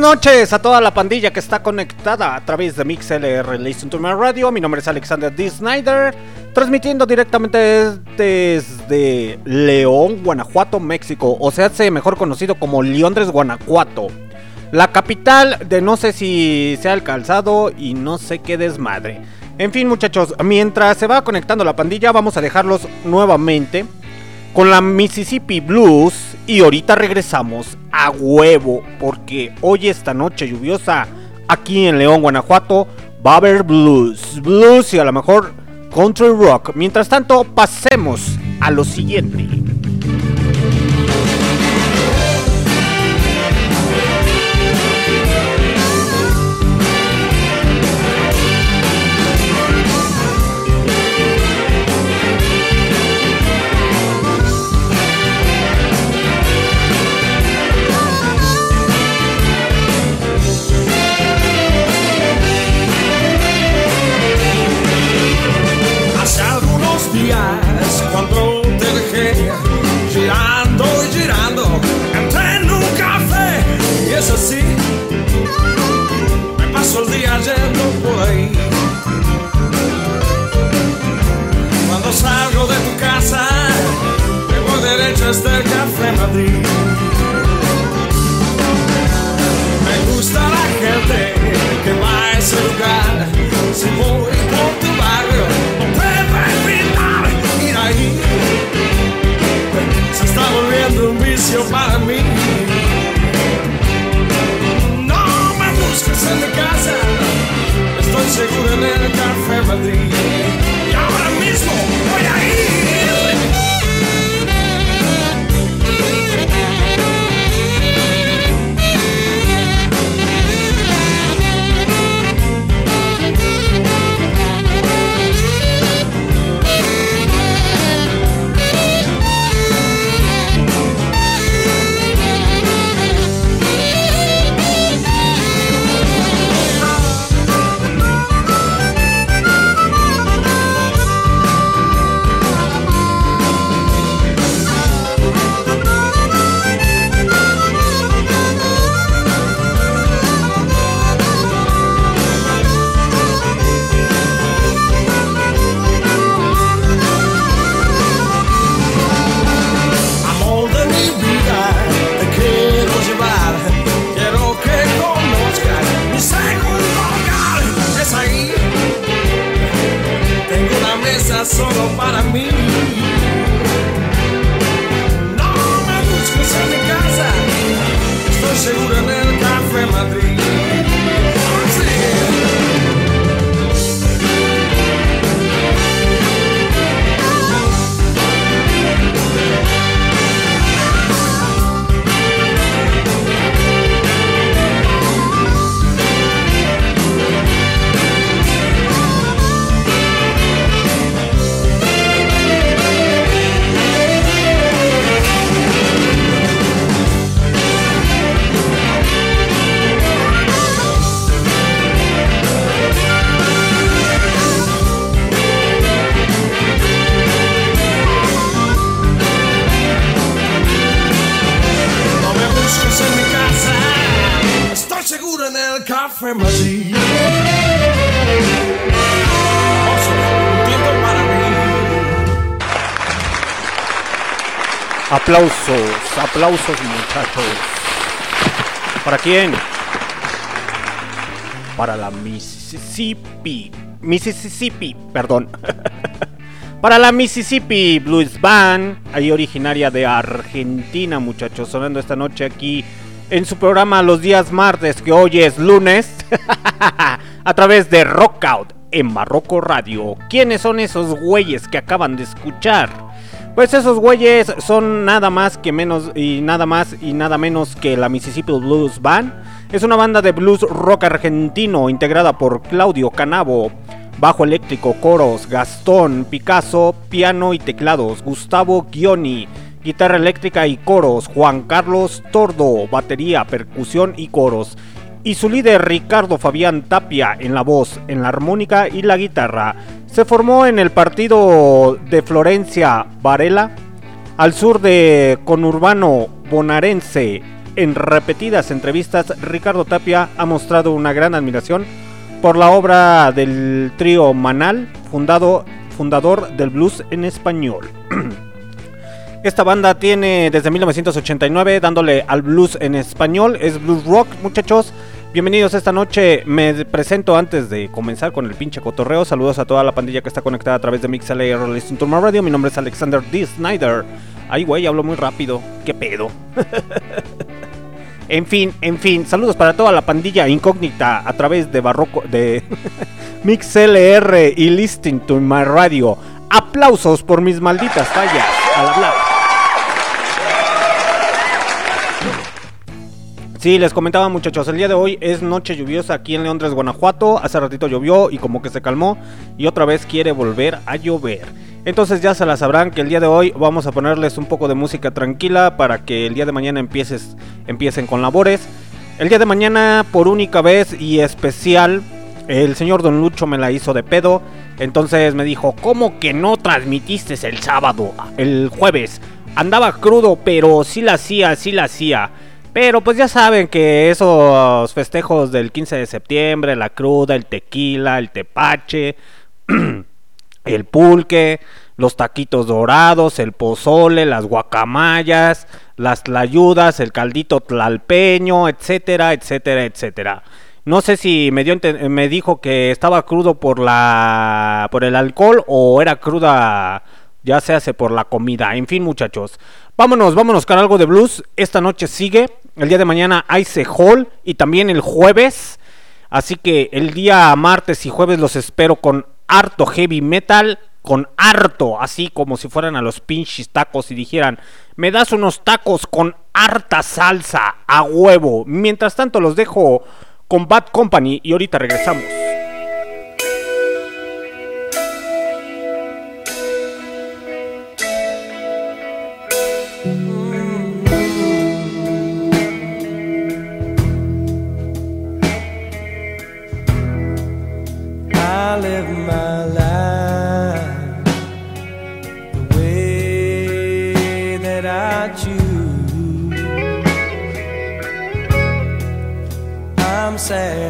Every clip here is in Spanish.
noches a toda la pandilla que está conectada a través de MixLR Listen to My Radio. Mi nombre es Alexander D. Snyder, transmitiendo directamente desde León, Guanajuato, México, o se hace mejor conocido como Londres, Guanajuato. La capital de no sé si se ha alcanzado y no sé qué desmadre. En fin, muchachos, mientras se va conectando la pandilla, vamos a dejarlos nuevamente con la Mississippi Blues y ahorita regresamos a huevo, porque hoy esta noche lluviosa aquí en León, Guanajuato, va a haber blues, blues y a lo mejor country rock. Mientras tanto, pasemos a lo siguiente. Aplausos, aplausos muchachos. ¿Para quién? Para la Mississippi. Mississippi, perdón. Para la Mississippi Blues Band, ahí originaria de Argentina, muchachos, sonando esta noche aquí en su programa los días martes, que hoy es lunes, a través de Rockout en Barroco Radio. ¿Quiénes son esos güeyes que acaban de escuchar? Pues esos güeyes son nada más que menos y nada más y nada menos que la Mississippi Blues Band. Es una banda de blues rock argentino integrada por Claudio Canavo, bajo eléctrico, coros, Gastón, Picasso, piano y teclados, Gustavo Gioni, guitarra eléctrica y coros, Juan Carlos Tordo, batería, percusión y coros. Y su líder Ricardo Fabián Tapia en la voz, en la armónica y la guitarra. Se formó en el partido de Florencia Varela, al sur de conurbano bonaerense. En repetidas entrevistas, Ricardo Tapia ha mostrado una gran admiración por la obra del trío Manal, fundado, fundador del blues en español. Esta banda tiene desde 1989 dándole al blues en español, es blues rock, muchachos. Bienvenidos esta noche. Me presento antes de comenzar con el pinche cotorreo. Saludos a toda la pandilla que está conectada a través de MixLR Listen to My Radio. Mi nombre es Alexander D. Snyder. Ay, güey, hablo muy rápido. ¿Qué pedo? en fin, en fin. Saludos para toda la pandilla incógnita a través de Barroco, de MixLR y Listen to My Radio. Aplausos por mis malditas fallas al hablar. Sí, les comentaba muchachos, el día de hoy es noche lluviosa aquí en Leondres, Guanajuato. Hace ratito llovió y como que se calmó y otra vez quiere volver a llover. Entonces ya se la sabrán que el día de hoy vamos a ponerles un poco de música tranquila para que el día de mañana empieces, empiecen con labores. El día de mañana por única vez y especial el señor Don Lucho me la hizo de pedo. Entonces me dijo, ¿cómo que no transmitiste el sábado? El jueves. Andaba crudo, pero sí la hacía, sí la hacía. Pero pues ya saben que esos festejos del 15 de septiembre, la cruda, el tequila, el tepache, el pulque, los taquitos dorados, el pozole, las guacamayas, las tlayudas, el caldito tlalpeño, etcétera, etcétera, etcétera. No sé si me, dio, me dijo que estaba crudo por la por el alcohol o era cruda ya se hace por la comida. En fin, muchachos. Vámonos, vámonos con algo de blues. Esta noche sigue. El día de mañana Ice Hall y también el jueves. Así que el día martes y jueves los espero con harto heavy metal. Con harto, así como si fueran a los pinches tacos y dijeran, me das unos tacos con harta salsa a huevo. Mientras tanto los dejo con Bad Company y ahorita regresamos. sad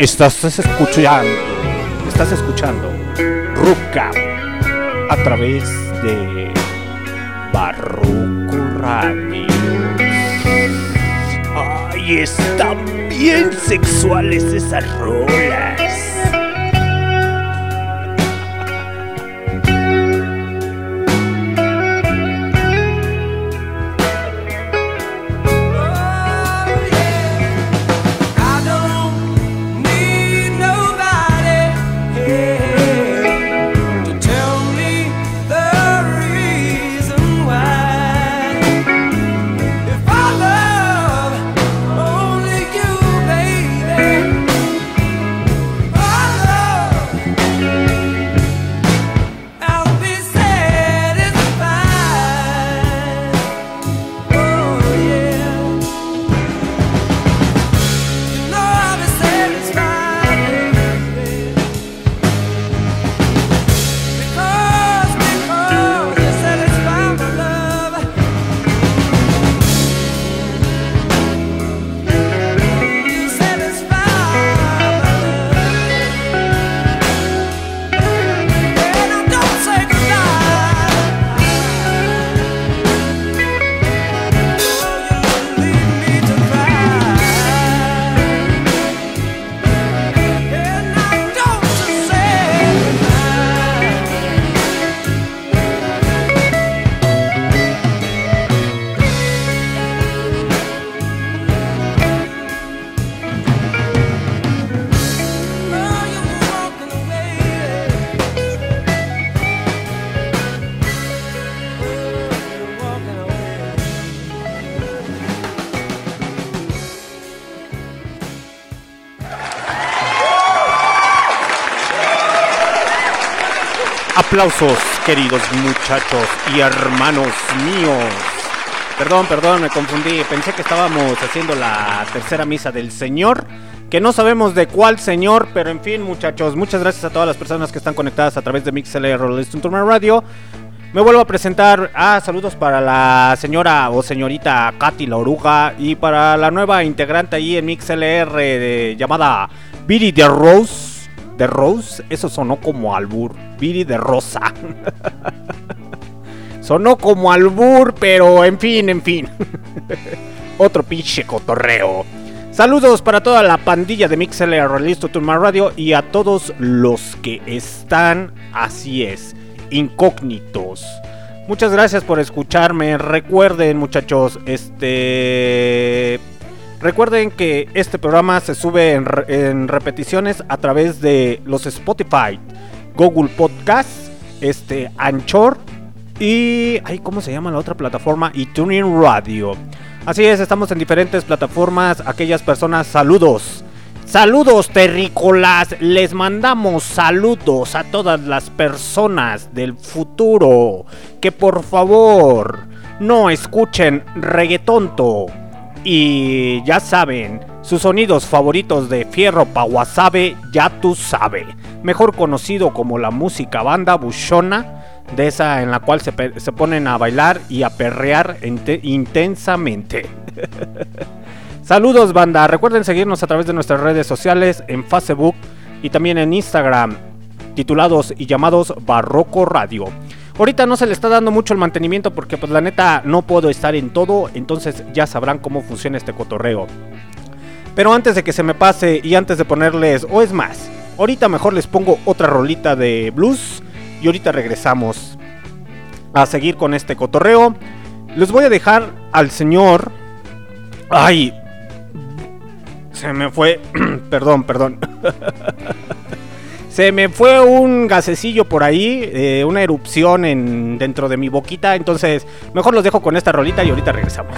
Estás escuchando, estás escuchando Ruka a través de Barroco Radio. Ay, están bien sexuales esas rolas. Aplausos, queridos muchachos y hermanos míos. Perdón, perdón, me confundí. Pensé que estábamos haciendo la tercera misa del Señor. Que no sabemos de cuál Señor, pero en fin, muchachos, muchas gracias a todas las personas que están conectadas a través de MixLR to My Radio. Me vuelvo a presentar. Ah, saludos para la señora o señorita Katy la oruga y para la nueva integrante ahí en MixLR de- llamada Viri de Rose. De Rose, eso sonó como albur. Viri de Rosa. sonó como albur, pero en fin, en fin. Otro pinche cotorreo. Saludos para toda la pandilla de MixLR Listo to My Radio y a todos los que están, así es, incógnitos. Muchas gracias por escucharme. Recuerden, muchachos, este. Recuerden que este programa se sube en repeticiones a través de los Spotify, Google Podcast, este, Anchor y. Ay, ¿Cómo se llama la otra plataforma? Y Tuning Radio. Así es, estamos en diferentes plataformas. Aquellas personas, saludos. Saludos terrícolas, les mandamos saludos a todas las personas del futuro que por favor no escuchen reggaetonto y ya saben, sus sonidos favoritos de Fierro pa' Wasabe, ya tú sabe, mejor conocido como la música banda buchona, de esa en la cual se, se ponen a bailar y a perrear inte- intensamente. Saludos banda, recuerden seguirnos a través de nuestras redes sociales en Facebook y también en Instagram, titulados y llamados Barroco Radio. Ahorita no se le está dando mucho el mantenimiento porque pues la neta no puedo estar en todo, entonces ya sabrán cómo funciona este cotorreo. Pero antes de que se me pase y antes de ponerles, o es más, ahorita mejor les pongo otra rolita de blues y ahorita regresamos a seguir con este cotorreo. Les voy a dejar al señor... Ay, se me fue... perdón, perdón. Se me fue un gasecillo por ahí, eh, una erupción en, dentro de mi boquita. Entonces, mejor los dejo con esta rolita y ahorita regresamos.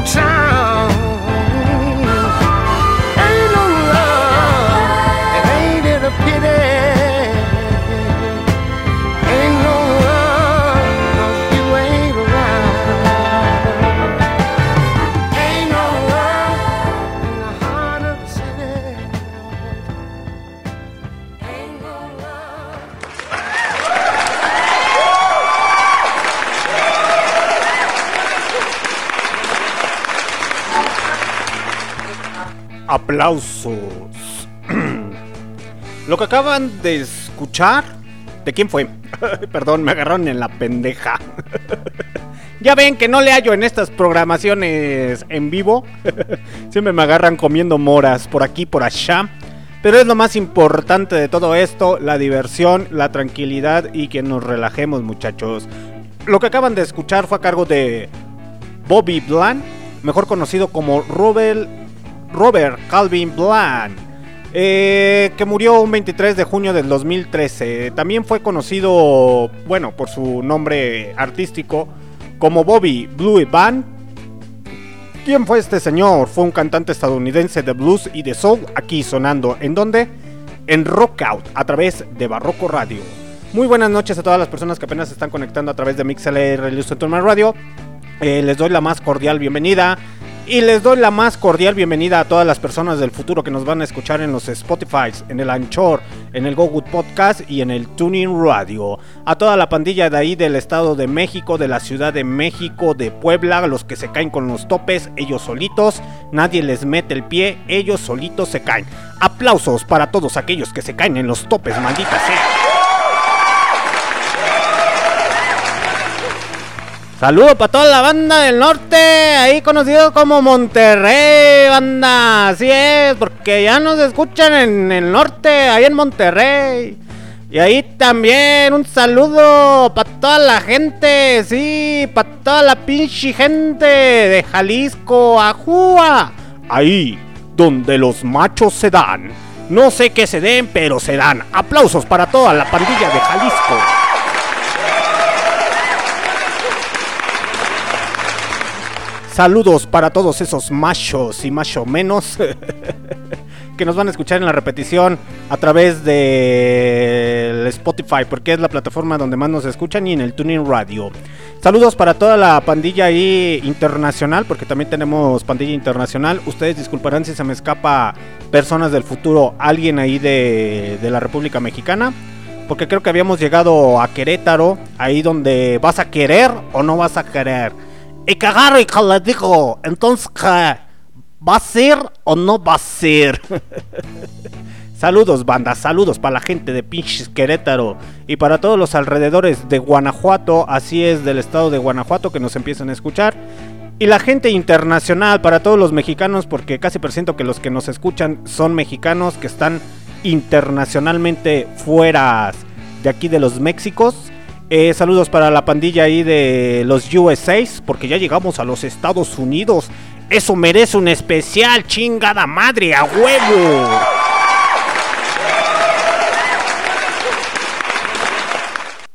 Big Aplausos. Lo que acaban de escuchar. ¿De quién fue? Perdón, me agarraron en la pendeja. ya ven que no le hallo en estas programaciones en vivo. Siempre me agarran comiendo moras por aquí, por allá. Pero es lo más importante de todo esto, la diversión, la tranquilidad y que nos relajemos muchachos. Lo que acaban de escuchar fue a cargo de Bobby Bland, mejor conocido como Robert, Robert Calvin Bland, eh, que murió un 23 de junio del 2013. También fue conocido, bueno, por su nombre artístico como Bobby Blue Band. ¿Quién fue este señor? Fue un cantante estadounidense de blues y de soul, aquí sonando. ¿En dónde? En Rockout, a través de Barroco Radio. Muy buenas noches a todas las personas que apenas se están conectando a través de MixLR Illustrator Radio. Eh, les doy la más cordial bienvenida. Y les doy la más cordial bienvenida a todas las personas del futuro que nos van a escuchar en los Spotify, en el Anchor, en el Google Podcast y en el Tuning Radio. A toda la pandilla de ahí del Estado de México, de la Ciudad de México, de Puebla, los que se caen con los topes, ellos solitos, nadie les mete el pie, ellos solitos se caen. Aplausos para todos aquellos que se caen en los topes, maldita sea. Saludos para toda la banda del norte, ahí conocido como Monterrey, banda. Así es, porque ya nos escuchan en el norte, ahí en Monterrey. Y ahí también un saludo para toda la gente, sí, para toda la pinche gente de Jalisco, Ajúa. Ahí, donde los machos se dan. No sé qué se den, pero se dan. Aplausos para toda la pandilla de Jalisco. Saludos para todos esos machos y macho menos que nos van a escuchar en la repetición a través de Spotify, porque es la plataforma donde más nos escuchan y en el Tuning Radio. Saludos para toda la pandilla ahí internacional, porque también tenemos pandilla internacional. Ustedes disculparán si se me escapa personas del futuro, alguien ahí de, de la República Mexicana porque creo que habíamos llegado a Querétaro, ahí donde vas a querer o no vas a querer. Y agarro y le digo, entonces, ¿qué? ¿va a ser o no va a ser? saludos, banda, saludos para la gente de pinches Querétaro y para todos los alrededores de Guanajuato, así es del estado de Guanajuato que nos empiezan a escuchar. Y la gente internacional, para todos los mexicanos, porque casi presiento que los que nos escuchan son mexicanos que están internacionalmente fuera de aquí de los Méxicos. Eh, saludos para la pandilla ahí de los USA, porque ya llegamos a los Estados Unidos. Eso merece un especial, chingada madre, a huevo.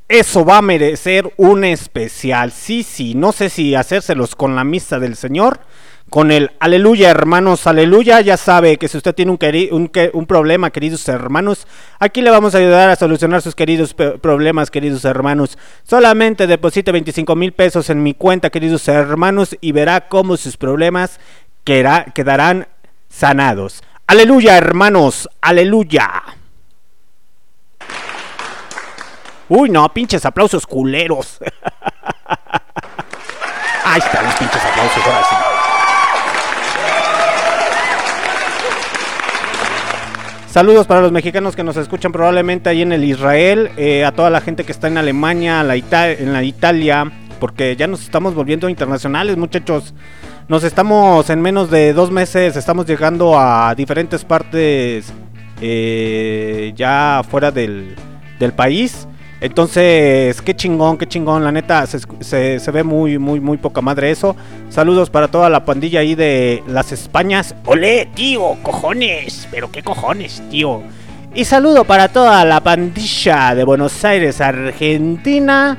Eso va a merecer un especial. Sí, sí, no sé si hacérselos con la misa del Señor con el aleluya, hermanos, aleluya. Ya sabe que si usted tiene un, un, problema, queridos hermanos, aquí le vamos a ayudar a solucionar sus queridos problemas, queridos hermanos. Solamente deposite 25 mil pesos en mi cuenta, queridos hermanos, y verá cómo sus problemas quedarán sanados. Aleluya, hermanos, aleluya. Uy, no, pinches aplausos culeros. Ahí están los pinches aplausos, ahora sí. Saludos para los mexicanos que nos escuchan probablemente ahí en el Israel, eh, a toda la gente que está en Alemania, la en la Italia, porque ya nos estamos volviendo internacionales, muchachos. Nos estamos en menos de dos meses, estamos llegando a diferentes partes eh, ya fuera del, del país. Entonces, qué chingón, qué chingón, la neta, se, ve muy, muy, muy poca madre eso. Saludos para toda la pandilla ahí de las Españas. ¡Olé, tío! ¡Cojones! ¿Pero qué cojones, tío? Y saludo para toda la pandilla de Buenos Aires, Argentina,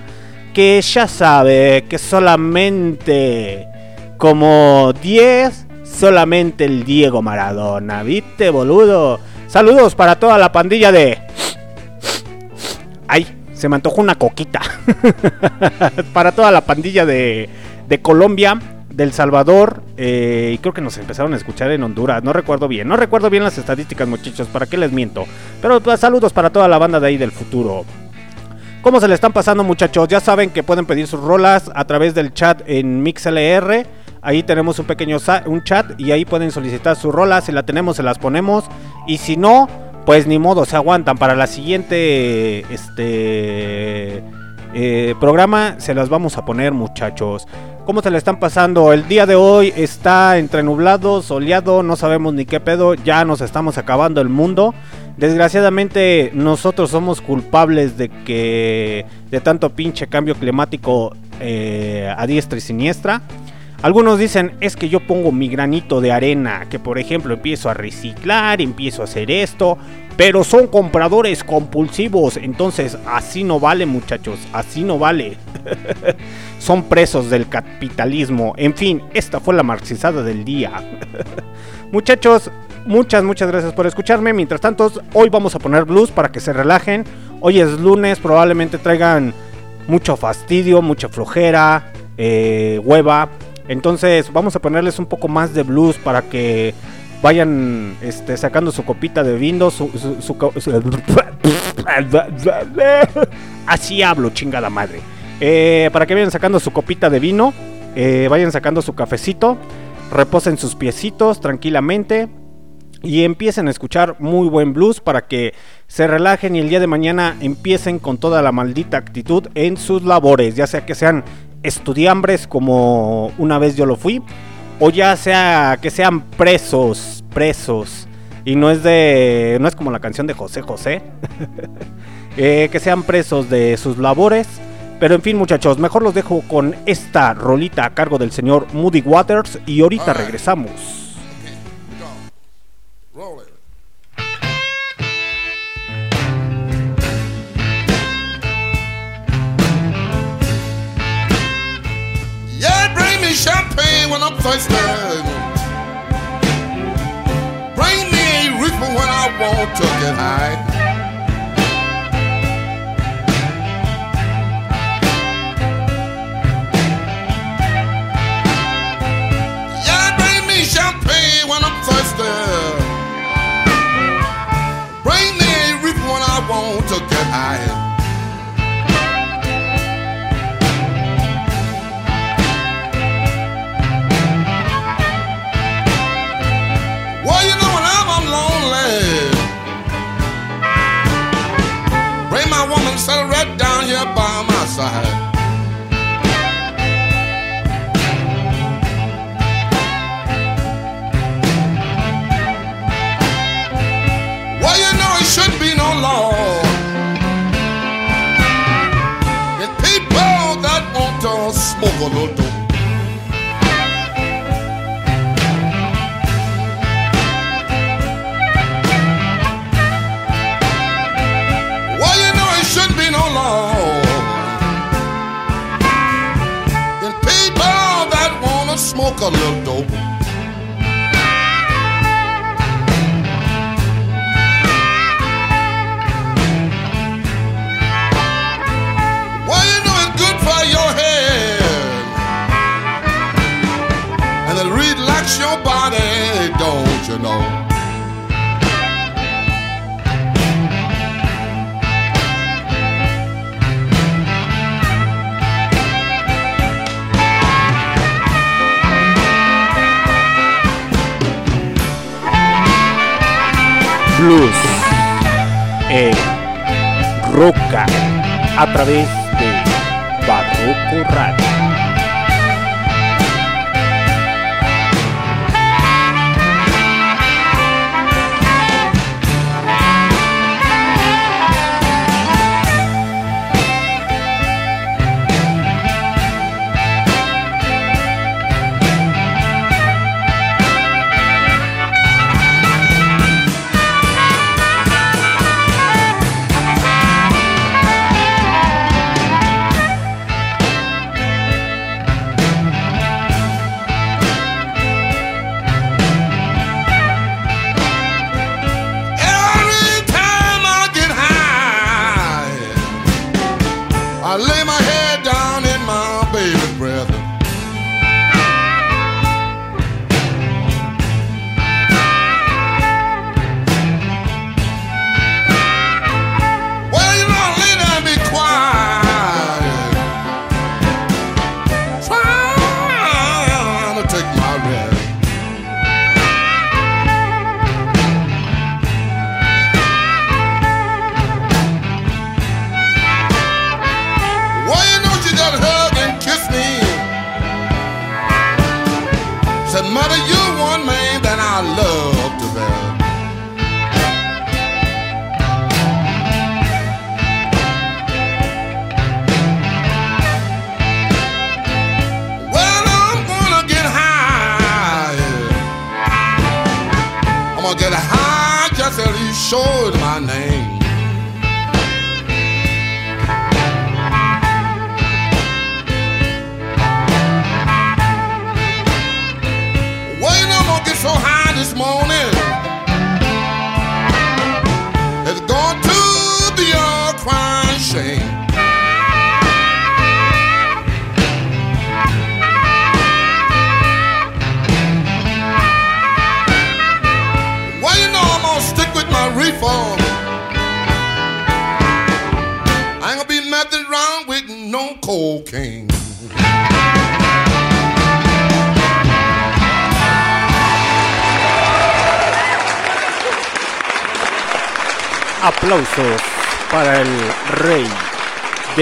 que ya sabe que solamente como 10, solamente el Diego Maradona, ¿viste, boludo? Saludos para toda la pandilla de... ¡Ay! Se me antojó una coquita. Para toda la pandilla de, de Colombia, del Salvador, eh, y creo que nos empezaron a escuchar en Honduras, no recuerdo bien, no recuerdo bien las estadísticas muchachos, ¿para qué les miento? Pero pues, saludos para toda la banda de ahí del futuro. ¿Cómo se le están pasando muchachos? Ya saben que pueden pedir sus rolas a través del chat en MixLR. Ahí tenemos un pequeño un chat y ahí pueden solicitar sus rolas. Si la tenemos, se las ponemos. Y si no, pues ni modo, se aguantan. Para la siguiente este eh, programa se las vamos a poner, muchachos. ¿Cómo se le están pasando? El día de hoy está entre nublado, soleado, no sabemos ni qué pedo, ya nos estamos acabando el mundo. Desgraciadamente nosotros somos culpables de que de tanto pinche cambio climático eh, a diestra y siniestra. Algunos dicen, es que yo pongo mi granito de arena, que por ejemplo empiezo a reciclar, empiezo a hacer esto, pero son compradores compulsivos, entonces así no vale muchachos, así no vale. son presos del capitalismo. En fin, esta fue la marxizada del día. muchachos, muchas, muchas gracias por escucharme. Mientras tanto, hoy vamos a poner blues para que se relajen. Hoy es lunes, probablemente traigan mucho fastidio, mucha flojera, eh, hueva. Entonces vamos a ponerles un poco más de blues para que vayan este, sacando su copita de vino, así hablo, chingada madre. Eh, para que vayan sacando su copita de vino, eh, vayan sacando su cafecito, reposen sus piecitos tranquilamente y empiecen a escuchar muy buen blues para que se relajen y el día de mañana empiecen con toda la maldita actitud en sus labores, ya sea que sean estudiambres como una vez yo lo fui, o ya sea que sean presos, presos, y no es de, no es como la canción de José José, eh, que sean presos de sus labores. Pero en fin muchachos, mejor los dejo con esta rolita a cargo del señor Moody Waters y ahorita regresamos. When I'm thirsty. Bring me a reaper when I want to get high. Yeah, bring me champagne when I'm thirsty. Dope. Well, you know it shouldn't be no people that wanna smoke a little Roca a través de Barroco Radio.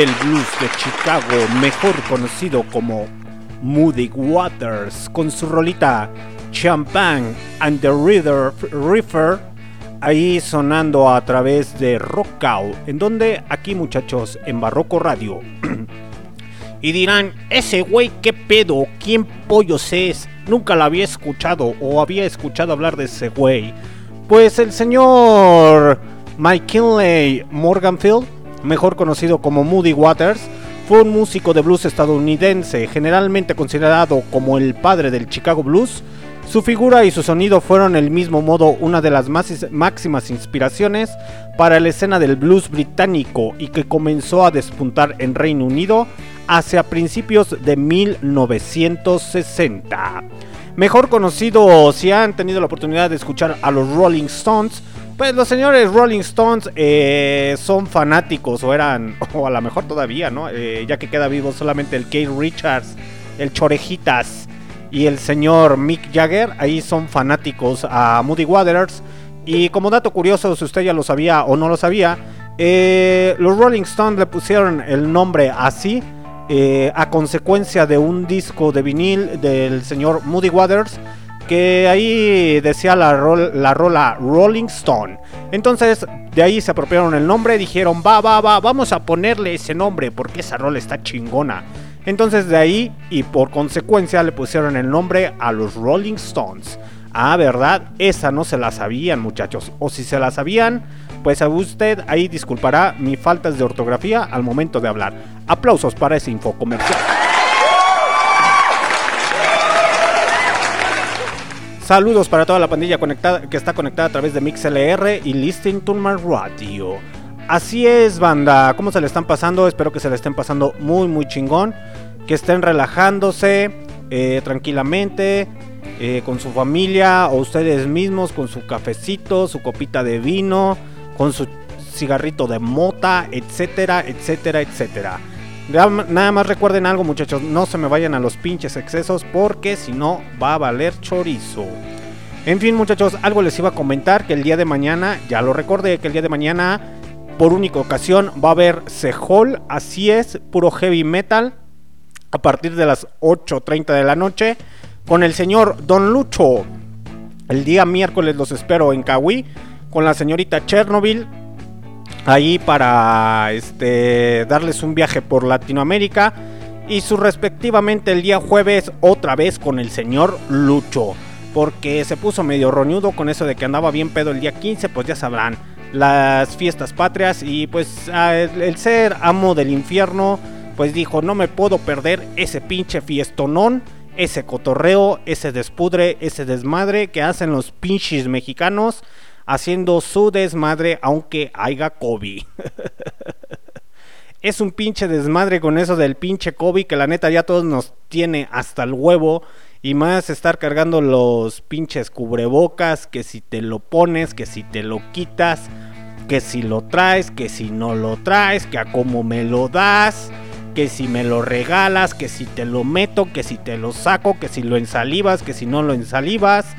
Del blues de Chicago, mejor conocido como Moody Waters, con su rolita Champagne and the River, River ahí sonando a través de Rockout, en donde aquí muchachos en Barroco Radio. y dirán, ese güey qué pedo, quién pollos es, nunca la había escuchado o había escuchado hablar de ese güey. Pues el señor Mike Kinley Morganfield, mejor conocido como Moody Waters, fue un músico de blues estadounidense, generalmente considerado como el padre del Chicago Blues. Su figura y su sonido fueron el mismo modo una de las más máximas inspiraciones para la escena del blues británico y que comenzó a despuntar en Reino Unido hacia principios de 1960. Mejor conocido si han tenido la oportunidad de escuchar a los Rolling Stones, pues los señores Rolling Stones eh, son fanáticos o eran, o a lo mejor todavía, ¿no? Eh, ya que queda vivo solamente el Keith Richards, el Chorejitas y el señor Mick Jagger, ahí son fanáticos a Moody Waters. Y como dato curioso, si usted ya lo sabía o no lo sabía, eh, los Rolling Stones le pusieron el nombre así a consecuencia de un disco de vinil del señor Moody Waters que ahí decía la, la rola Rolling Stone. Entonces, de ahí se apropiaron el nombre, dijeron, va, va, va, vamos a ponerle ese nombre porque esa rola está chingona. Entonces de ahí y por consecuencia le pusieron el nombre a los Rolling Stones. Ah, ¿verdad? Esa no se la sabían muchachos. O si se la sabían, pues a usted ahí disculpará mi faltas de ortografía al momento de hablar. Aplausos para ese info Saludos para toda la pandilla conectada, que está conectada a través de MixLR y Listening to My Radio. Así es, banda. ¿Cómo se le están pasando? Espero que se le estén pasando muy, muy chingón. Que estén relajándose eh, tranquilamente eh, con su familia o ustedes mismos con su cafecito, su copita de vino, con su cigarrito de mota, etcétera, etcétera, etcétera. Nada más recuerden algo muchachos, no se me vayan a los pinches excesos porque si no va a valer chorizo. En fin muchachos, algo les iba a comentar que el día de mañana, ya lo recordé, que el día de mañana por única ocasión va a haber Sehol, así es, puro heavy metal, a partir de las 8.30 de la noche, con el señor Don Lucho. El día miércoles los espero en Kawi, con la señorita Chernobyl, ahí para este, darles un viaje por Latinoamérica y su respectivamente el día jueves otra vez con el señor Lucho. Porque se puso medio roñudo con eso de que andaba bien pedo el día 15, pues ya sabrán, las fiestas patrias y pues el ser amo del infierno, pues dijo, no me puedo perder ese pinche fiestonón, ese cotorreo, ese despudre, ese desmadre que hacen los pinches mexicanos haciendo su desmadre aunque haya COVID. es un pinche desmadre con eso del pinche COVID que la neta ya todos nos tiene hasta el huevo. Y más estar cargando los pinches cubrebocas, que si te lo pones, que si te lo quitas, que si lo traes, que si no lo traes, que a cómo me lo das, que si me lo regalas, que si te lo meto, que si te lo saco, que si lo ensalivas, que si no lo ensalivas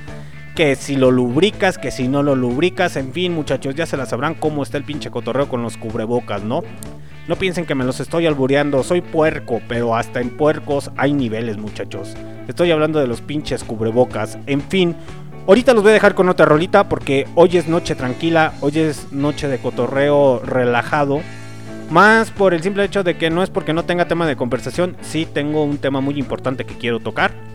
que si lo lubricas, que si no lo lubricas, en fin, muchachos, ya se la sabrán cómo está el pinche cotorreo con los cubrebocas, ¿no? No piensen que me los estoy albureando, soy puerco, pero hasta en puercos hay niveles, muchachos. Estoy hablando de los pinches cubrebocas. En fin, ahorita los voy a dejar con otra rolita porque hoy es noche tranquila, hoy es noche de cotorreo relajado. Más por el simple hecho de que no es porque no tenga tema de conversación, sí tengo un tema muy importante que quiero tocar.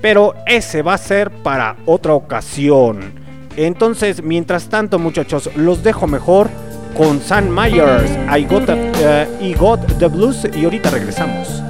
Pero ese va a ser para otra ocasión. Entonces, mientras tanto, muchachos, los dejo mejor con Sam Myers, I Got, uh, Got the Blues y ahorita regresamos.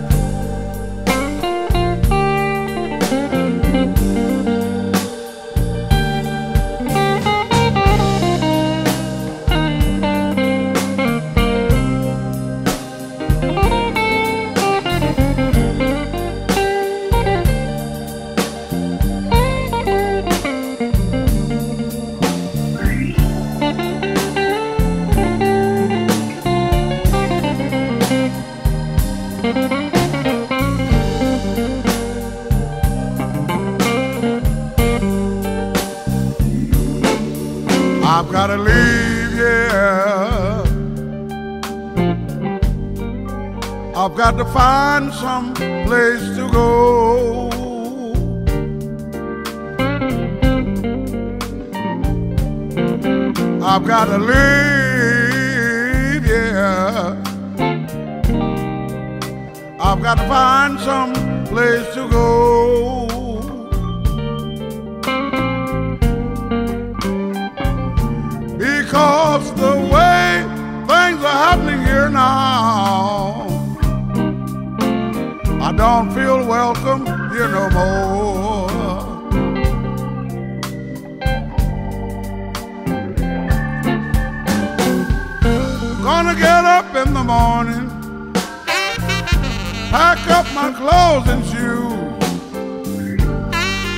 To find some place to go. I've got to leave, yeah. I've got to find some place to go. Because the way things are happening here now don't feel welcome here no more. Gonna get up in the morning, pack up my clothes and shoes.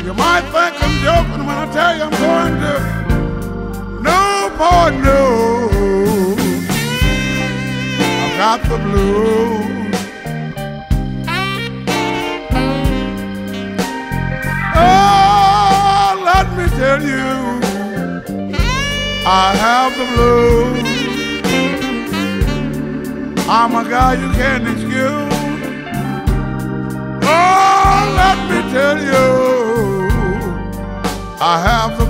You might think I'm joking when I tell you I'm going to Newport News. I've got the blues. The blues. I'm a guy you can't excuse. Oh, let me tell you, I have the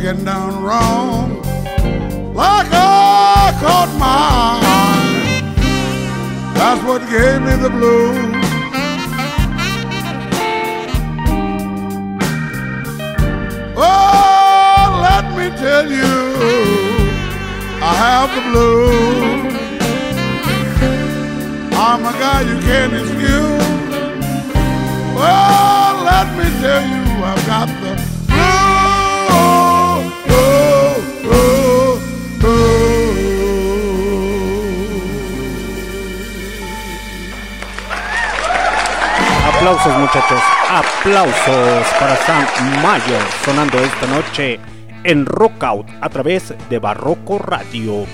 getting down wrong, Aplausos muchachos, aplausos para Sam Mayer sonando esta noche en Rockout a través de Barroco Radio.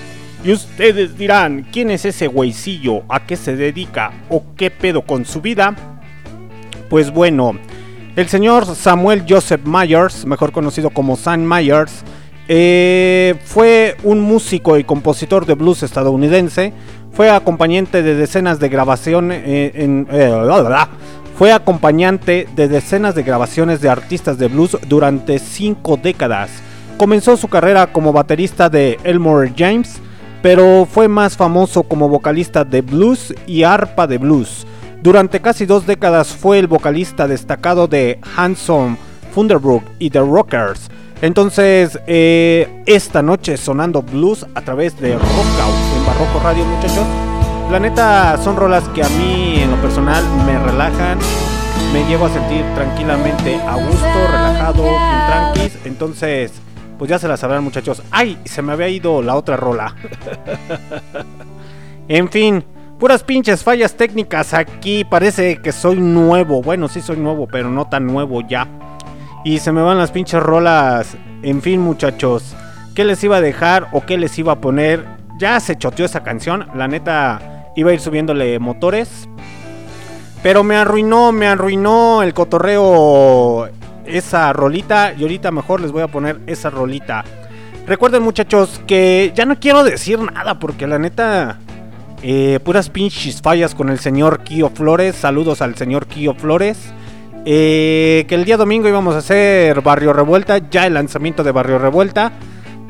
Y ustedes dirán, ¿quién es ese güeycillo? ¿A qué se dedica? ¿O qué pedo con su vida? Pues bueno, el señor Samuel Joseph Myers, mejor conocido como Sam Myers, eh, fue un músico y compositor de blues estadounidense. Fue acompañante de decenas de grabaciones eh, en, eh. Fue acompañante de decenas de grabaciones de artistas de blues durante cinco décadas. Comenzó su carrera como baterista de Elmore James, pero fue más famoso como vocalista de blues y arpa de blues. Durante casi dos décadas fue el vocalista destacado de Hanson, Thunderbrook y The Rockers. Entonces, eh, esta noche sonando blues a través de Rockout en Barroco Radio, muchachos. La neta son rolas que a mí personal me relajan, me llevo a sentir tranquilamente a gusto, relajado, en tranquis. Entonces, pues ya se la sabrán, muchachos. ¡Ay! Se me había ido la otra rola. en fin, puras pinches fallas técnicas aquí. Parece que soy nuevo. Bueno, sí soy nuevo, pero no tan nuevo ya. Y se me van las pinches rolas. En fin, muchachos. ¿Qué les iba a dejar o qué les iba a poner? Ya se choteó esa canción. La neta, iba a ir subiéndole motores. Pero me arruinó, me arruinó el cotorreo esa rolita. Y ahorita mejor les voy a poner esa rolita. Recuerden muchachos que ya no quiero decir nada porque la neta Eh, puras pinches fallas con el señor Kio Flores. Saludos al señor Kio Flores. Eh, que el día domingo íbamos a hacer Barrio Revuelta, ya el lanzamiento de Barrio Revuelta.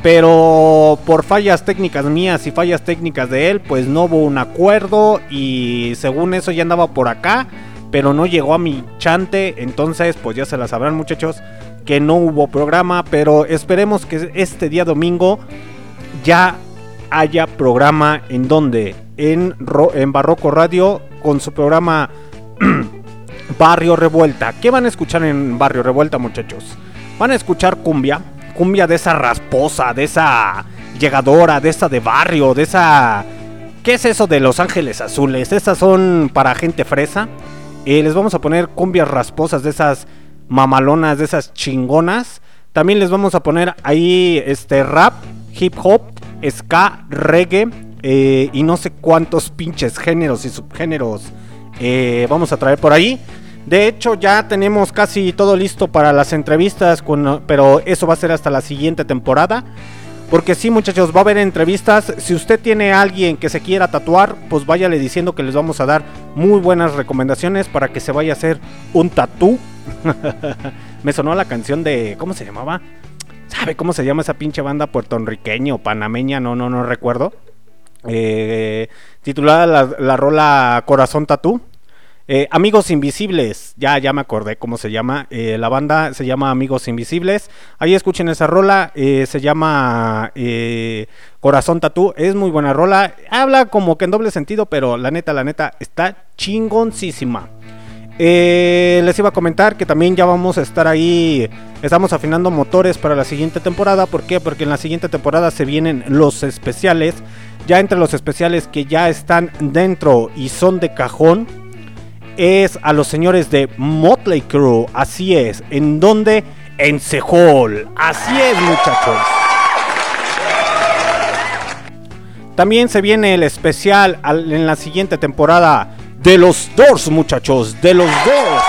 Pero por fallas técnicas mías y fallas técnicas de él, pues no hubo un acuerdo y según eso ya andaba por acá, pero no llegó a mi chante, entonces pues ya se la sabrán muchachos que no hubo programa, pero esperemos que este día domingo ya haya programa en donde en, en Barroco Radio con su programa Barrio Revuelta. ¿Qué van a escuchar en Barrio Revuelta, muchachos? Van a escuchar cumbia, cumbia de esa rasposa, de esa llegadora, de esa de barrio, de esa ¿Qué es eso de Los Ángeles Azules? Esas son para gente fresa. Eh, les vamos a poner cumbias rasposas de esas mamalonas, de esas chingonas. También les vamos a poner ahí este rap, hip hop, ska, reggae eh, y no sé cuántos pinches géneros y subgéneros eh, vamos a traer por ahí. De hecho, ya tenemos casi todo listo para las entrevistas, pero eso va a ser hasta la siguiente temporada. Porque sí, muchachos, va a haber entrevistas. Si usted tiene a alguien que se quiera tatuar, pues váyale diciendo que les vamos a dar muy buenas recomendaciones para que se vaya a hacer un tatú. Me sonó la canción de. ¿Cómo se llamaba? ¿Sabe cómo se llama esa pinche banda puertorriqueña o panameña? No, no, no recuerdo. Eh, titulada la, la rola Corazón Tatú. Eh, Amigos Invisibles, ya, ya me acordé cómo se llama. eh, la banda se llama Amigos Invisibles. Ahí escuchen esa rola. eh, se llama Corazón Tatú. Es muy buena rola. Habla como que en doble sentido, pero la neta, la neta, está chingoncísima. Les iba a comentar que también ya vamos a estar ahí. Estamos afinando motores para la siguiente temporada. ¿Por qué? Porque en la siguiente temporada se vienen los especiales. Ya entre los especiales que ya están dentro y son de cajón es a los señores de Motley Crue. Así es. ¿En donde En Sehol. Así es, muchachos. También se viene el especial al- en la siguiente temporada de los Doors, muchachos. De los Doors.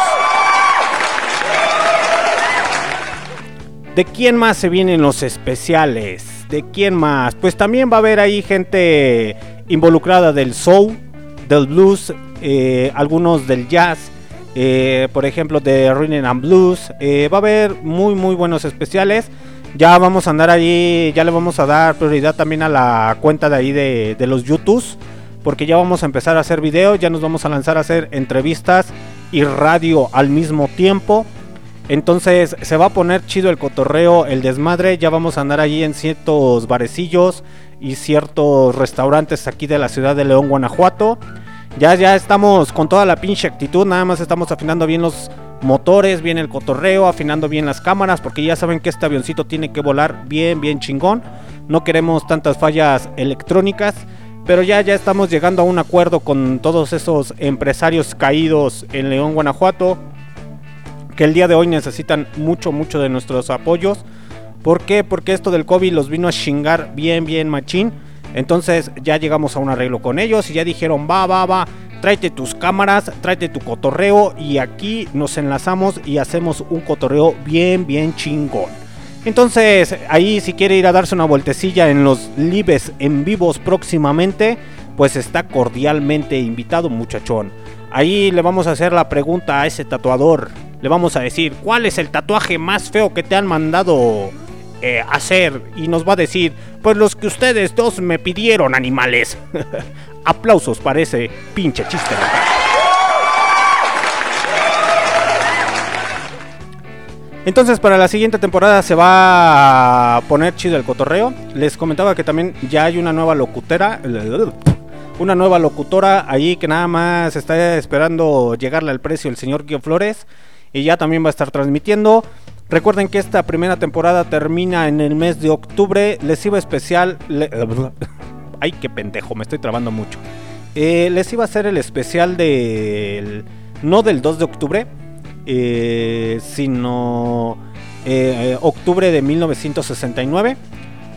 ¿De quién más se vienen los especiales? ¿De quién más? Pues también va a haber ahí gente involucrada del soul, del blues, eh, algunos del jazz, eh, por ejemplo de Rhythm and Blues. Eh, va a haber muy muy buenos especiales. Ya vamos a andar ahí, ya le vamos a dar prioridad también a la cuenta de ahí de, de los YouTubes. Porque ya vamos a empezar a hacer videos, ya nos vamos a lanzar a hacer entrevistas y radio al mismo tiempo. Entonces se va a poner chido el cotorreo, el desmadre. Ya vamos a andar allí en ciertos barecillos y ciertos restaurantes aquí de la ciudad de León, Guanajuato. Ya, ya estamos con toda la pinche actitud. Nada más estamos afinando bien los motores, bien el cotorreo, afinando bien las cámaras. Porque ya saben que este avioncito tiene que volar bien, bien chingón. No queremos tantas fallas electrónicas. Pero ya, ya estamos llegando a un acuerdo con todos esos empresarios caídos en León, Guanajuato que el día de hoy necesitan mucho, mucho de nuestros apoyos. ¿Por qué? Porque esto del COVID los vino a chingar bien, bien machín. Entonces ya llegamos a un arreglo con ellos y ya dijeron, va, va, va, tráete tus cámaras, tráete tu cotorreo y aquí nos enlazamos y hacemos un cotorreo bien, bien chingón. Entonces, ahí si quiere ir a darse una vueltecilla en los lives en vivos próximamente, pues está cordialmente invitado, muchachón. Ahí le vamos a hacer la pregunta a ese tatuador. Le vamos a decir, ¿cuál es el tatuaje más feo que te han mandado eh, hacer? Y nos va a decir, pues los que ustedes dos me pidieron, animales. Aplausos para ese pinche chiste. Entonces para la siguiente temporada se va a poner chido el cotorreo. Les comentaba que también ya hay una nueva locutera. Una nueva locutora ahí que nada más está esperando llegarle al precio el señor Guio Flores. Y ya también va a estar transmitiendo. Recuerden que esta primera temporada termina en el mes de octubre. Les iba especial... Ay, qué pendejo, me estoy trabando mucho. Eh, les iba a hacer el especial del... No del 2 de octubre, eh, sino eh, octubre de 1969.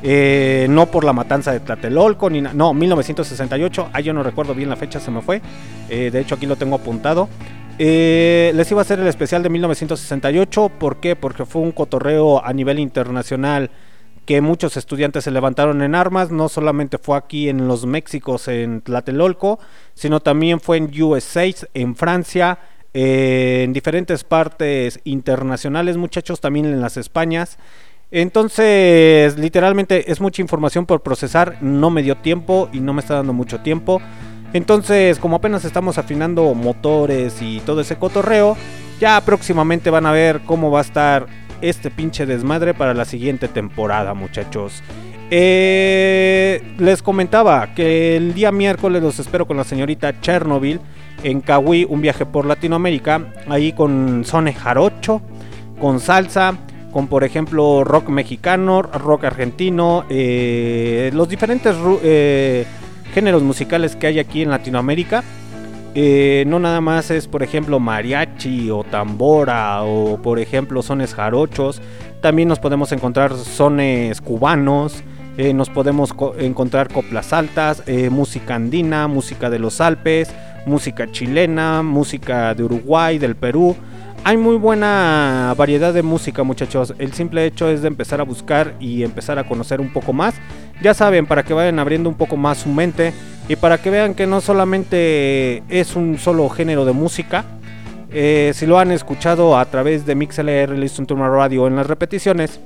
Eh, no por la matanza de Tlatelolco, ni no, 1968. Ah, yo no recuerdo bien la fecha, se me fue. De hecho, aquí lo tengo apuntado. Eh, les iba a hacer el especial de 1968. ¿Por qué? Porque fue un cotorreo a nivel internacional que muchos estudiantes se levantaron en armas, no solamente fue aquí en los Méxicos, en Tlatelolco, sino también fue en USA, en Francia, eh, en diferentes partes internacionales, muchachos, también en las Españas. Entonces, literalmente es mucha información por procesar, no me dio tiempo y no me está dando mucho tiempo. Entonces, como apenas estamos afinando motores y todo ese cotorreo, ya próximamente van a ver cómo va a estar este pinche desmadre para la siguiente temporada, muchachos. Eh, les comentaba que el día miércoles los espero con la señorita Chernobyl en Cahuí, un viaje por Latinoamérica, ahí con Sone Jarocho, con salsa, con por ejemplo rock mexicano, rock argentino, eh, los diferentes eh, géneros musicales que hay aquí en Latinoamérica. Eh, no nada más es, por ejemplo, mariachi o tambora o, por ejemplo, sones jarochos. También nos podemos encontrar sones cubanos. Eh, nos podemos encontrar coplas altas, eh, música andina, música de los Alpes, música chilena, música de Uruguay, del Perú. Hay muy buena variedad de música, muchachos. El simple hecho es de empezar a buscar y empezar a conocer un poco más. Ya saben, para que vayan abriendo un poco más su mente y para que vean que no solamente es un solo género de música. Eh, si lo han escuchado a través de MixLR, Listen to My Radio en las repeticiones,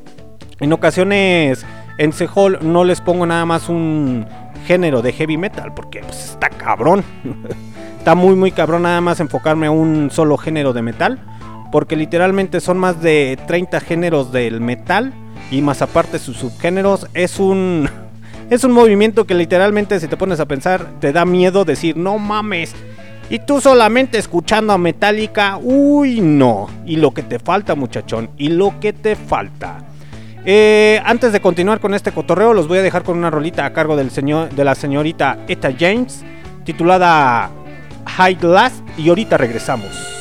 en ocasiones en Sehol no les pongo nada más un género de heavy metal porque pues, está cabrón. está muy muy cabrón nada más enfocarme a un solo género de metal porque literalmente son más de 30 géneros del metal y más aparte sus subgéneros. Es un es un movimiento que literalmente si te pones a pensar te da miedo decir, "No mames." Y tú solamente escuchando a Metallica, uy, no. Y lo que te falta, muchachón, y lo que te falta. Eh, antes de continuar con este cotorreo, los voy a dejar con una rolita a cargo del señor, de la señorita Etta James, titulada High Last, y ahorita regresamos.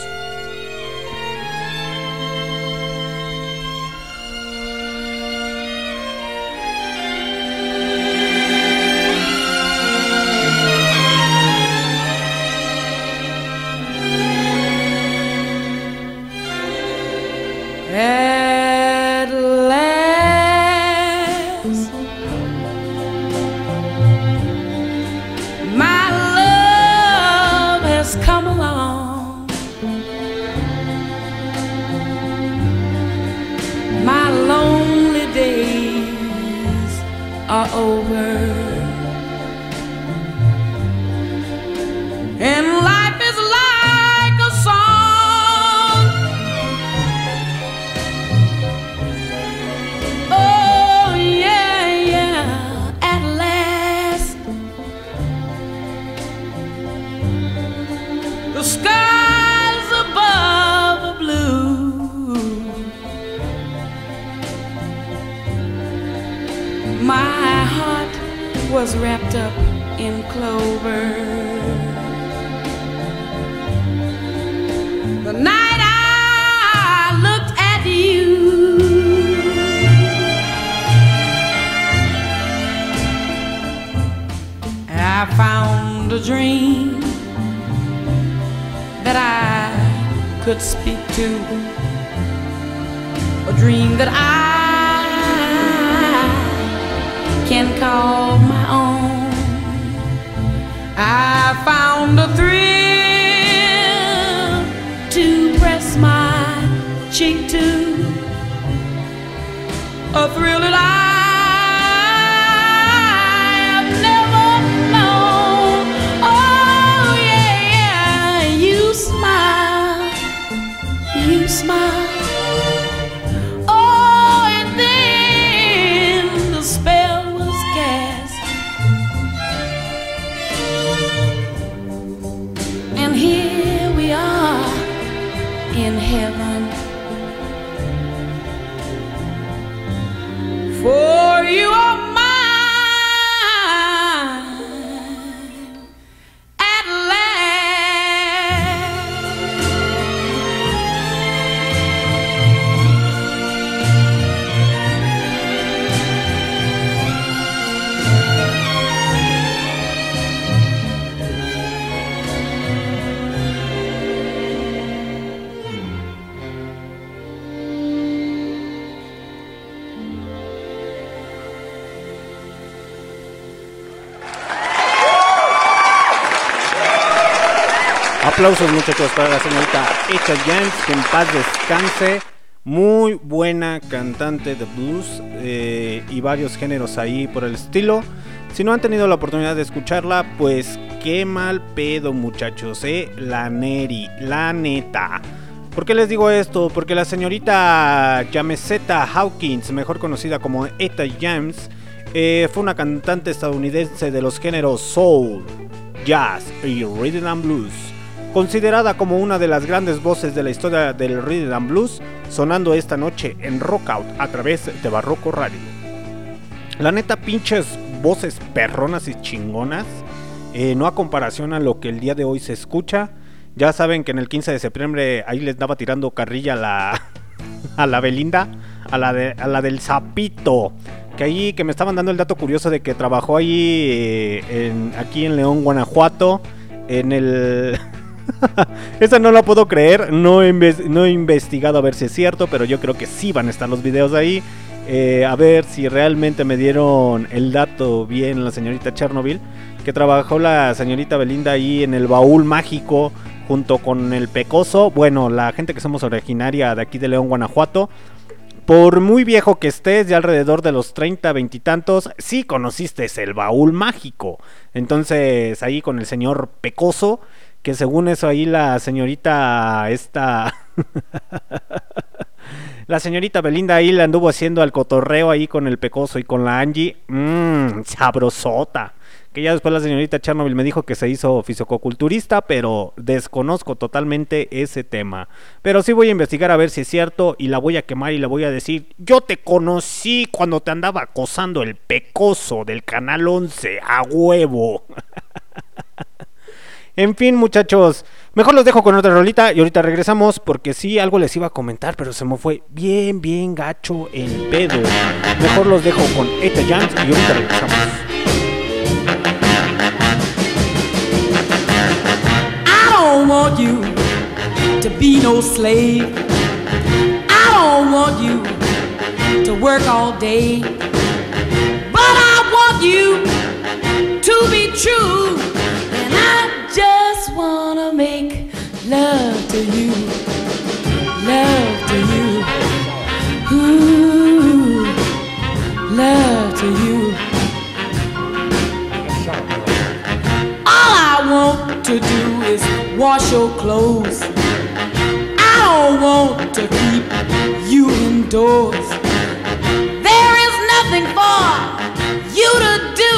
Aplausos muchachos para la señorita Echa James, que en paz descanse. Muy buena cantante de blues eh, y varios géneros ahí por el estilo. Si no han tenido la oportunidad de escucharla, pues qué mal pedo muchachos, eh. La Neri, la neta. ¿Por qué les digo esto? Porque la señorita Jamesetta Hawkins, mejor conocida como Etta James, eh, fue una cantante estadounidense de los géneros soul, jazz y rhythm and blues. Considerada como una de las grandes voces de la historia del rhythm and blues, sonando esta noche en Rockout a través de Barroco Radio. La neta, pinches voces perronas y chingonas, eh, no a comparación a lo que el día de hoy se escucha. Ya saben que en el 15 de septiembre ahí les daba tirando carrilla a la, a la Belinda, a la, de, a la del Zapito. Que ahí, que me estaban dando el dato curioso de que trabajó ahí, eh, en, aquí en León, Guanajuato, en el... Esa no la puedo creer, no he, no he investigado a ver si es cierto, pero yo creo que sí van a estar los videos ahí. Eh, a ver si realmente me dieron el dato bien la señorita Chernobyl, que trabajó la señorita Belinda ahí en el baúl mágico junto con el Pecoso. Bueno, la gente que somos originaria de aquí de León, Guanajuato. Por muy viejo que estés, ya alrededor de los 30, 20 y tantos, sí conociste el baúl mágico. Entonces, ahí con el señor Pecoso, que según eso ahí la señorita esta... la señorita Belinda ahí le anduvo haciendo al cotorreo ahí con el Pecoso y con la Angie. Mmm, sabrosota. Que ya después la señorita Chernobyl me dijo que se hizo fisicoculturista, pero desconozco totalmente ese tema. Pero sí voy a investigar a ver si es cierto y la voy a quemar y le voy a decir, yo te conocí cuando te andaba acosando el pecoso del Canal 11, a huevo. En fin, muchachos, mejor los dejo con otra rolita y ahorita regresamos porque sí, algo les iba a comentar, pero se me fue bien, bien gacho el pedo. Mejor los dejo con Eta Jams y ahorita regresamos. I don't want you to be no slave. I don't want you to work all day. But I want you to be true. And I just want to make love to you. Love to you. Ooh, love to you. All I want to do is wash your clothes. I don't want to keep you indoors. There is nothing for you to do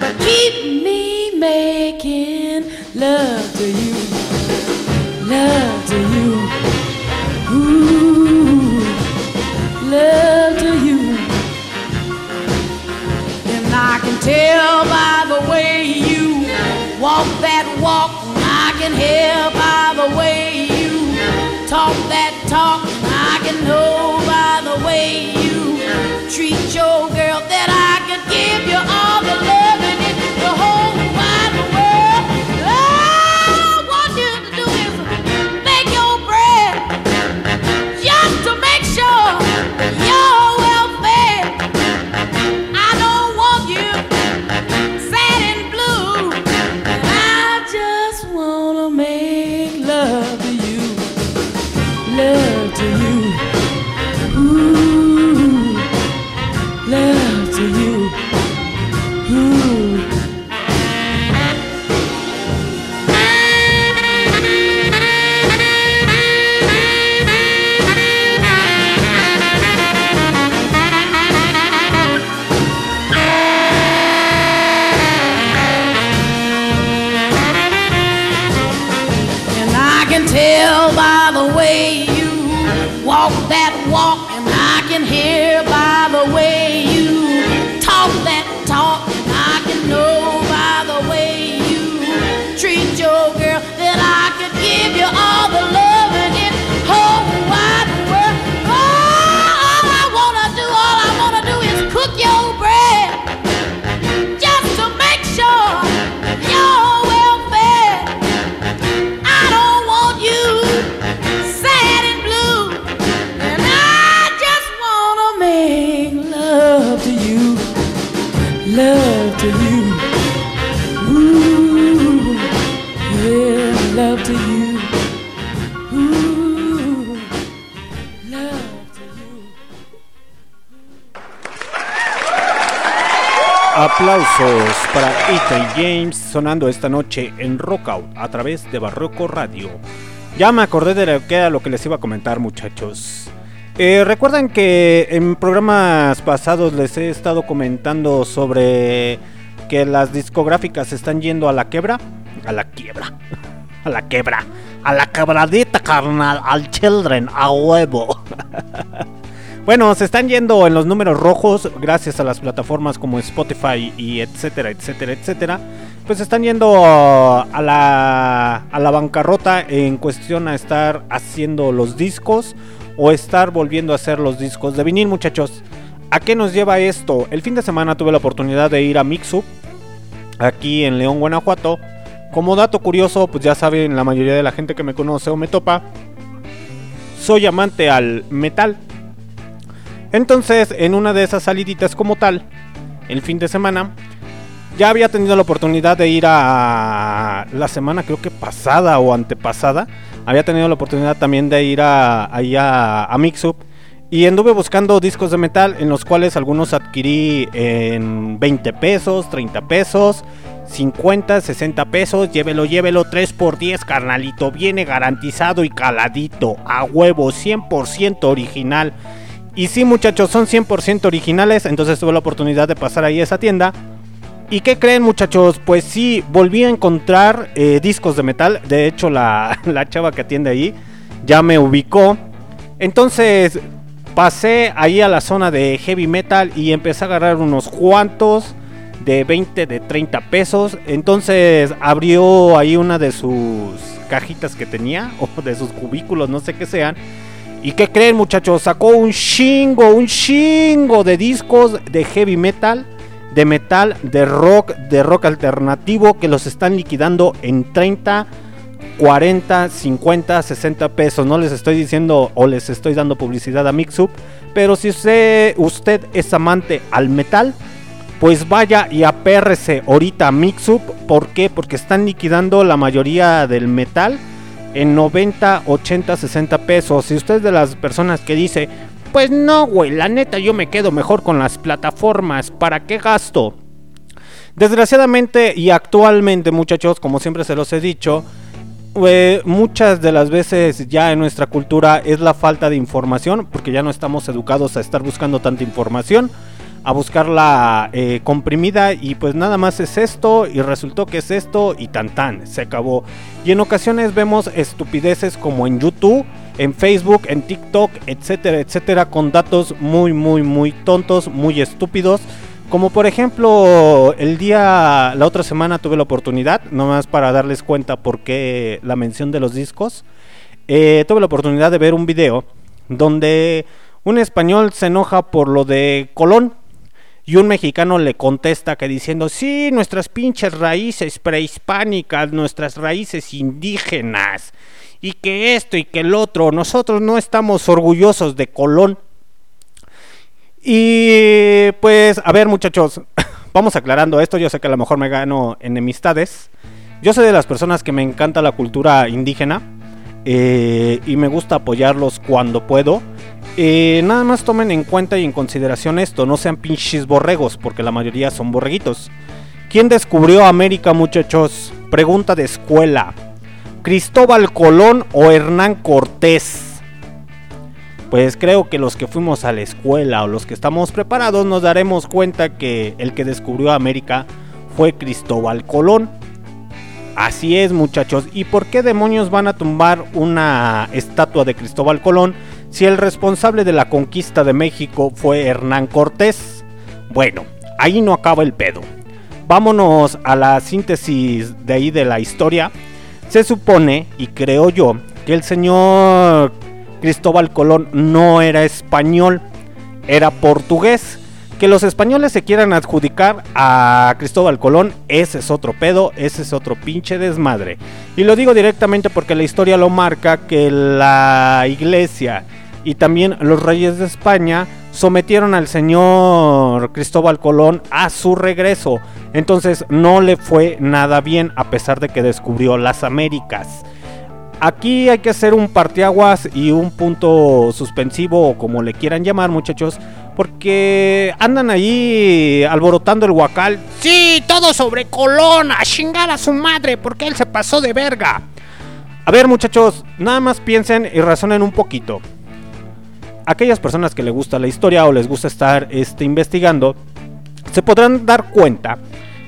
but keep me making love to you. Love to you. Ooh, love to you. And I can tell by the way you walk that walk. I can hear by the way you talk that talk. I can know by the way you treat your girl that I could give you all the love Aplausos para Ethan James sonando esta noche en Rockout a través de Barroco Radio. Ya me acordé de lo que era lo que les iba a comentar, muchachos. Eh, Recuerdan que en programas pasados les he estado comentando sobre que las discográficas están yendo a la quebra. A la quiebra. A la quebra. A la quebradita, carnal. Al children. A huevo. Bueno, se están yendo en los números rojos gracias a las plataformas como Spotify y etcétera, etcétera, etcétera. Pues están yendo a la, a la bancarrota en cuestión a estar haciendo los discos o estar volviendo a hacer los discos de vinil, muchachos. ¿A qué nos lleva esto? El fin de semana tuve la oportunidad de ir a Mixup, aquí en León, Guanajuato. Como dato curioso, pues ya saben la mayoría de la gente que me conoce o me topa, soy amante al metal. Entonces, en una de esas saliditas como tal, el fin de semana, ya había tenido la oportunidad de ir a la semana creo que pasada o antepasada. Había tenido la oportunidad también de ir a, ahí a, Mixup. Y anduve buscando discos de metal en los cuales algunos adquirí en 20 pesos, 30 pesos, 50, 60 pesos. Llévelo, llévelo, 3 por 10 carnalito. Viene garantizado y caladito. A huevo, 100% original. Y sí, muchachos, son 100% originales. Entonces tuve la oportunidad de pasar ahí a esa tienda. ¿Y qué creen, muchachos? Pues sí, volví a encontrar eh, discos de metal. De hecho, la, la chava que atiende ahí ya me ubicó. Entonces pasé ahí a la zona de heavy metal y empecé a agarrar unos cuantos de 20, de 30 pesos. Entonces abrió ahí una de sus cajitas que tenía, o de sus cubículos, no sé qué sean. ¿Y qué creen muchachos? Sacó un chingo, un chingo de discos de heavy metal, de metal, de rock, de rock alternativo que los están liquidando en 30, 40, 50, 60 pesos. No les estoy diciendo o les estoy dando publicidad a Mixup, pero si usted, es amante al metal, pues vaya y apérrese ahorita a Mixup. ¿Por qué? Porque están liquidando la mayoría del metal en 90, 80, 60 pesos. Si usted es de las personas que dice, pues no, güey, la neta yo me quedo mejor con las plataformas, ¿para qué gasto? Desgraciadamente y actualmente, muchachos, como siempre se los he dicho, eh, muchas de las veces ya en nuestra cultura es la falta de información, porque ya no estamos educados a estar buscando tanta información a buscarla eh, comprimida y pues nada más es esto y resultó que es esto y tan tan, se acabó. Y en ocasiones vemos estupideces como en YouTube, en Facebook, en TikTok, etcétera, etcétera, con datos muy, muy, muy tontos, muy estúpidos. Como por ejemplo, el día, la otra semana tuve la oportunidad, nomás para darles cuenta por qué la mención de los discos, eh, tuve la oportunidad de ver un video donde un español se enoja por lo de Colón, y un mexicano le contesta que diciendo, sí, nuestras pinches raíces prehispánicas, nuestras raíces indígenas, y que esto y que el otro, nosotros no estamos orgullosos de Colón. Y pues, a ver muchachos, vamos aclarando esto, yo sé que a lo mejor me gano enemistades. Yo soy de las personas que me encanta la cultura indígena eh, y me gusta apoyarlos cuando puedo. Eh, nada más tomen en cuenta y en consideración esto, no sean pinches borregos, porque la mayoría son borreguitos. ¿Quién descubrió América, muchachos? Pregunta de escuela. ¿Cristóbal Colón o Hernán Cortés? Pues creo que los que fuimos a la escuela o los que estamos preparados nos daremos cuenta que el que descubrió América fue Cristóbal Colón. Así es muchachos, ¿y por qué demonios van a tumbar una estatua de Cristóbal Colón si el responsable de la conquista de México fue Hernán Cortés? Bueno, ahí no acaba el pedo. Vámonos a la síntesis de ahí de la historia. Se supone, y creo yo, que el señor Cristóbal Colón no era español, era portugués. Que los españoles se quieran adjudicar a Cristóbal Colón, ese es otro pedo, ese es otro pinche desmadre. Y lo digo directamente porque la historia lo marca que la iglesia y también los reyes de España sometieron al señor Cristóbal Colón a su regreso. Entonces no le fue nada bien a pesar de que descubrió las Américas. Aquí hay que hacer un parteaguas y un punto suspensivo o como le quieran llamar muchachos. Porque andan ahí alborotando el huacal. Sí, todo sobre Colón, a chingar a su madre porque él se pasó de verga. A ver muchachos, nada más piensen y razonen un poquito. Aquellas personas que les gusta la historia o les gusta estar este, investigando, se podrán dar cuenta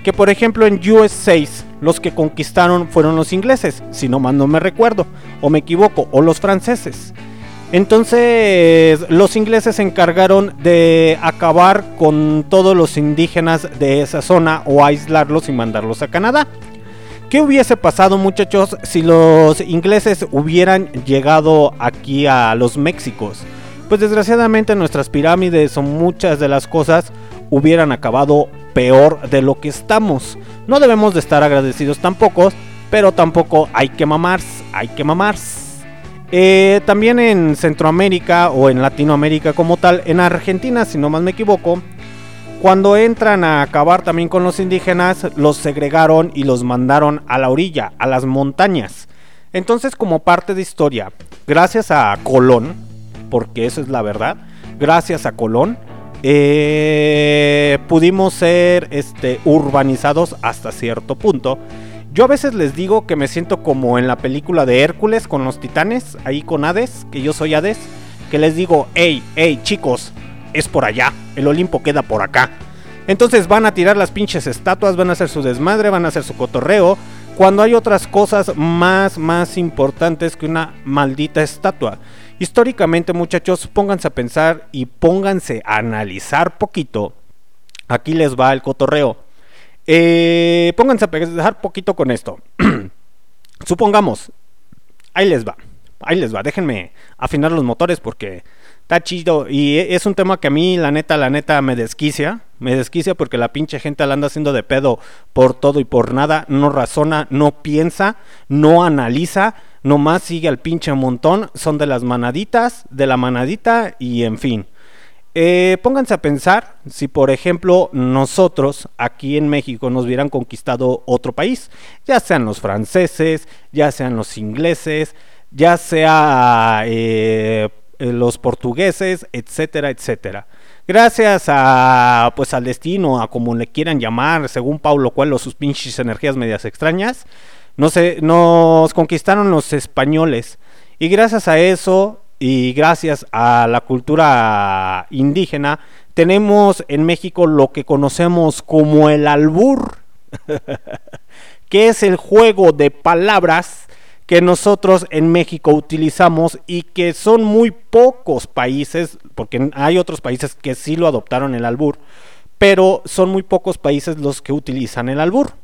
que por ejemplo en US 6 los que conquistaron fueron los ingleses, si no mal no me recuerdo, o me equivoco, o los franceses. Entonces los ingleses se encargaron de acabar con todos los indígenas de esa zona o aislarlos y mandarlos a Canadá. ¿Qué hubiese pasado muchachos si los ingleses hubieran llegado aquí a los Méxicos? Pues desgraciadamente nuestras pirámides o muchas de las cosas hubieran acabado peor de lo que estamos. No debemos de estar agradecidos tampoco, pero tampoco hay que mamar, hay que mamar. Eh, también en Centroamérica o en Latinoamérica como tal, en Argentina, si no más me equivoco, cuando entran a acabar también con los indígenas, los segregaron y los mandaron a la orilla, a las montañas. Entonces, como parte de historia, gracias a Colón, porque eso es la verdad, gracias a Colón, eh, pudimos ser este, urbanizados hasta cierto punto. Yo a veces les digo que me siento como en la película de Hércules con los titanes, ahí con Hades, que yo soy Hades, que les digo, hey, hey chicos, es por allá, el Olimpo queda por acá. Entonces van a tirar las pinches estatuas, van a hacer su desmadre, van a hacer su cotorreo, cuando hay otras cosas más, más importantes que una maldita estatua. Históricamente, muchachos, pónganse a pensar y pónganse a analizar poquito. Aquí les va el cotorreo. Eh, pónganse a pensar poquito con esto. Supongamos, ahí les va, ahí les va. Déjenme afinar los motores porque está chido y e, es un tema que a mí, la neta, la neta, me desquicia. Me desquicia porque la pinche gente la anda haciendo de pedo por todo y por nada. No razona, no piensa, no analiza nomás sigue al pinche montón, son de las manaditas, de la manadita y en fin. Eh, pónganse a pensar si, por ejemplo, nosotros aquí en México nos hubieran conquistado otro país, ya sean los franceses, ya sean los ingleses, ya sea eh, los portugueses, etcétera, etcétera. Gracias a, pues, al destino, a como le quieran llamar, según Paulo Coelho, sus pinches energías medias extrañas, no sé, nos conquistaron los españoles. Y gracias a eso y gracias a la cultura indígena, tenemos en México lo que conocemos como el albur, que es el juego de palabras que nosotros en México utilizamos y que son muy pocos países, porque hay otros países que sí lo adoptaron el albur, pero son muy pocos países los que utilizan el albur.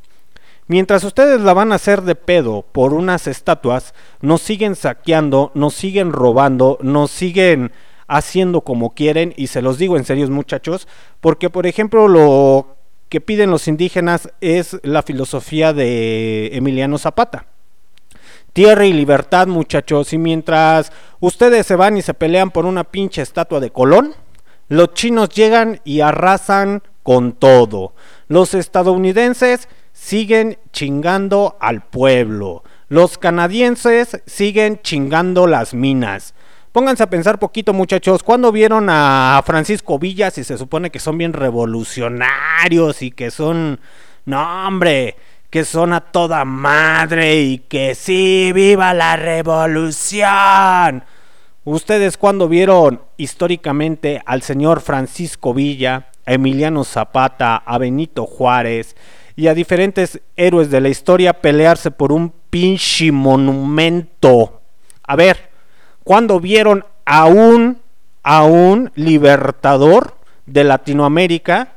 Mientras ustedes la van a hacer de pedo por unas estatuas, nos siguen saqueando, nos siguen robando, nos siguen haciendo como quieren y se los digo en serio muchachos, porque por ejemplo lo que piden los indígenas es la filosofía de Emiliano Zapata. Tierra y libertad muchachos y mientras ustedes se van y se pelean por una pinche estatua de Colón, los chinos llegan y arrasan con todo. Los estadounidenses siguen chingando al pueblo. Los canadienses siguen chingando las minas. Pónganse a pensar poquito muchachos, ¿cuándo vieron a Francisco Villas y se supone que son bien revolucionarios y que son... No, hombre, que son a toda madre y que sí, viva la revolución. ¿Ustedes cuándo vieron históricamente al señor Francisco Villa, a Emiliano Zapata, a Benito Juárez, y a diferentes héroes de la historia pelearse por un pinche monumento. A ver, ¿cuándo vieron a un, a un libertador de Latinoamérica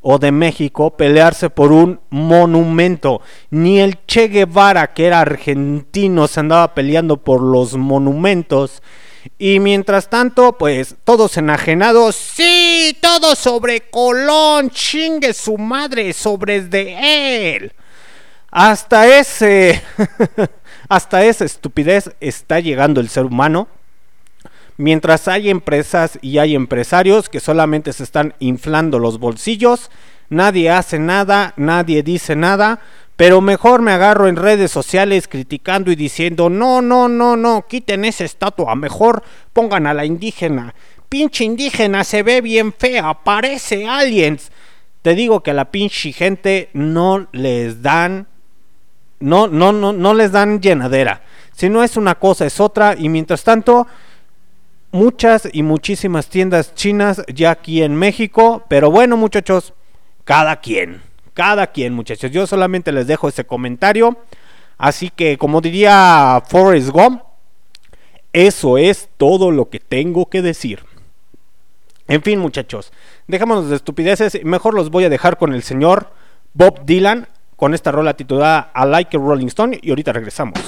o de México pelearse por un monumento? Ni el Che Guevara, que era argentino, se andaba peleando por los monumentos. Y mientras tanto, pues todos enajenados, sí, todo sobre Colón, chingue su madre, sobre de él. Hasta ese, hasta esa estupidez está llegando el ser humano. Mientras hay empresas y hay empresarios que solamente se están inflando los bolsillos, nadie hace nada, nadie dice nada, pero mejor me agarro en redes sociales criticando y diciendo, no, no, no, no, quiten esa estatua, mejor pongan a la indígena. Pinche indígena se ve bien fea, parece aliens. Te digo que a la pinche gente no les dan no, no, no, no les dan llenadera. Si no es una cosa, es otra. Y mientras tanto, muchas y muchísimas tiendas chinas ya aquí en México. Pero bueno, muchachos, cada quien. Cada quien, muchachos. Yo solamente les dejo ese comentario. Así que, como diría Forrest Gump, eso es todo lo que tengo que decir. En fin, muchachos, dejémonos de estupideces. Mejor los voy a dejar con el señor Bob Dylan con esta rola titulada I Like a Rolling Stone. Y ahorita regresamos.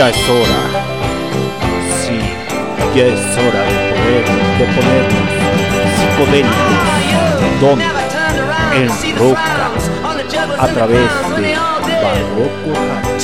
Ya es hora. Sí, ya es hora de poder, de ponernos psicodélicos. ¿Dónde? En Roca. A través de Barroco Radio.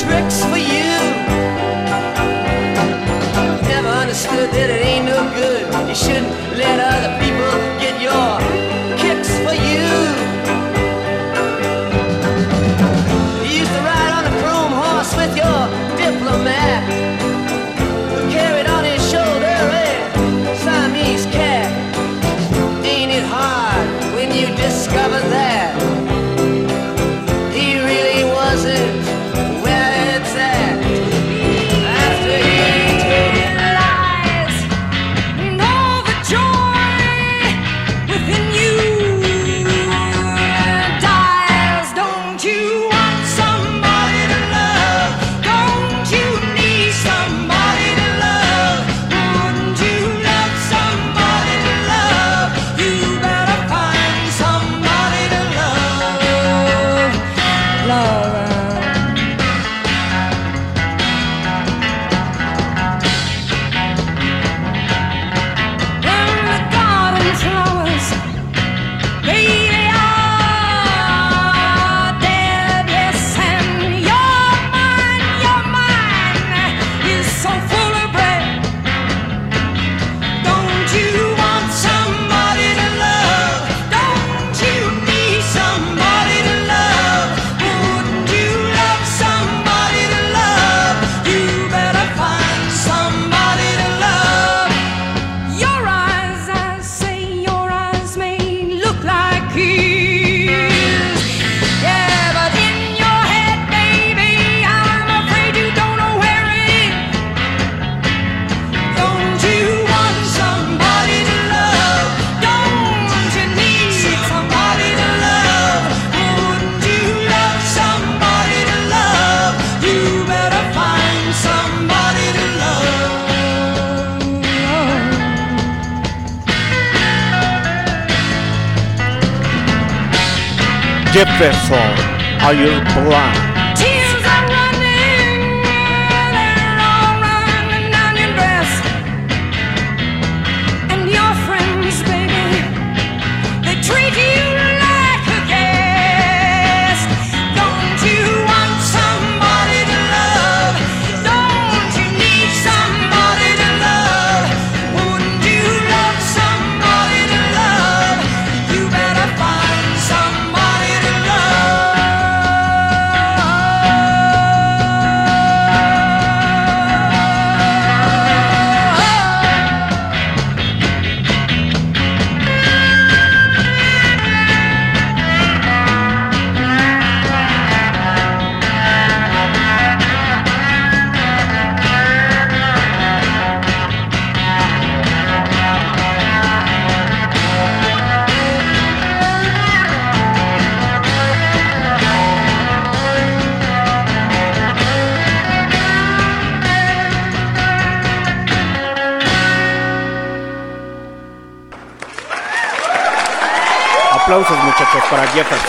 Jefferson, Are You Blind?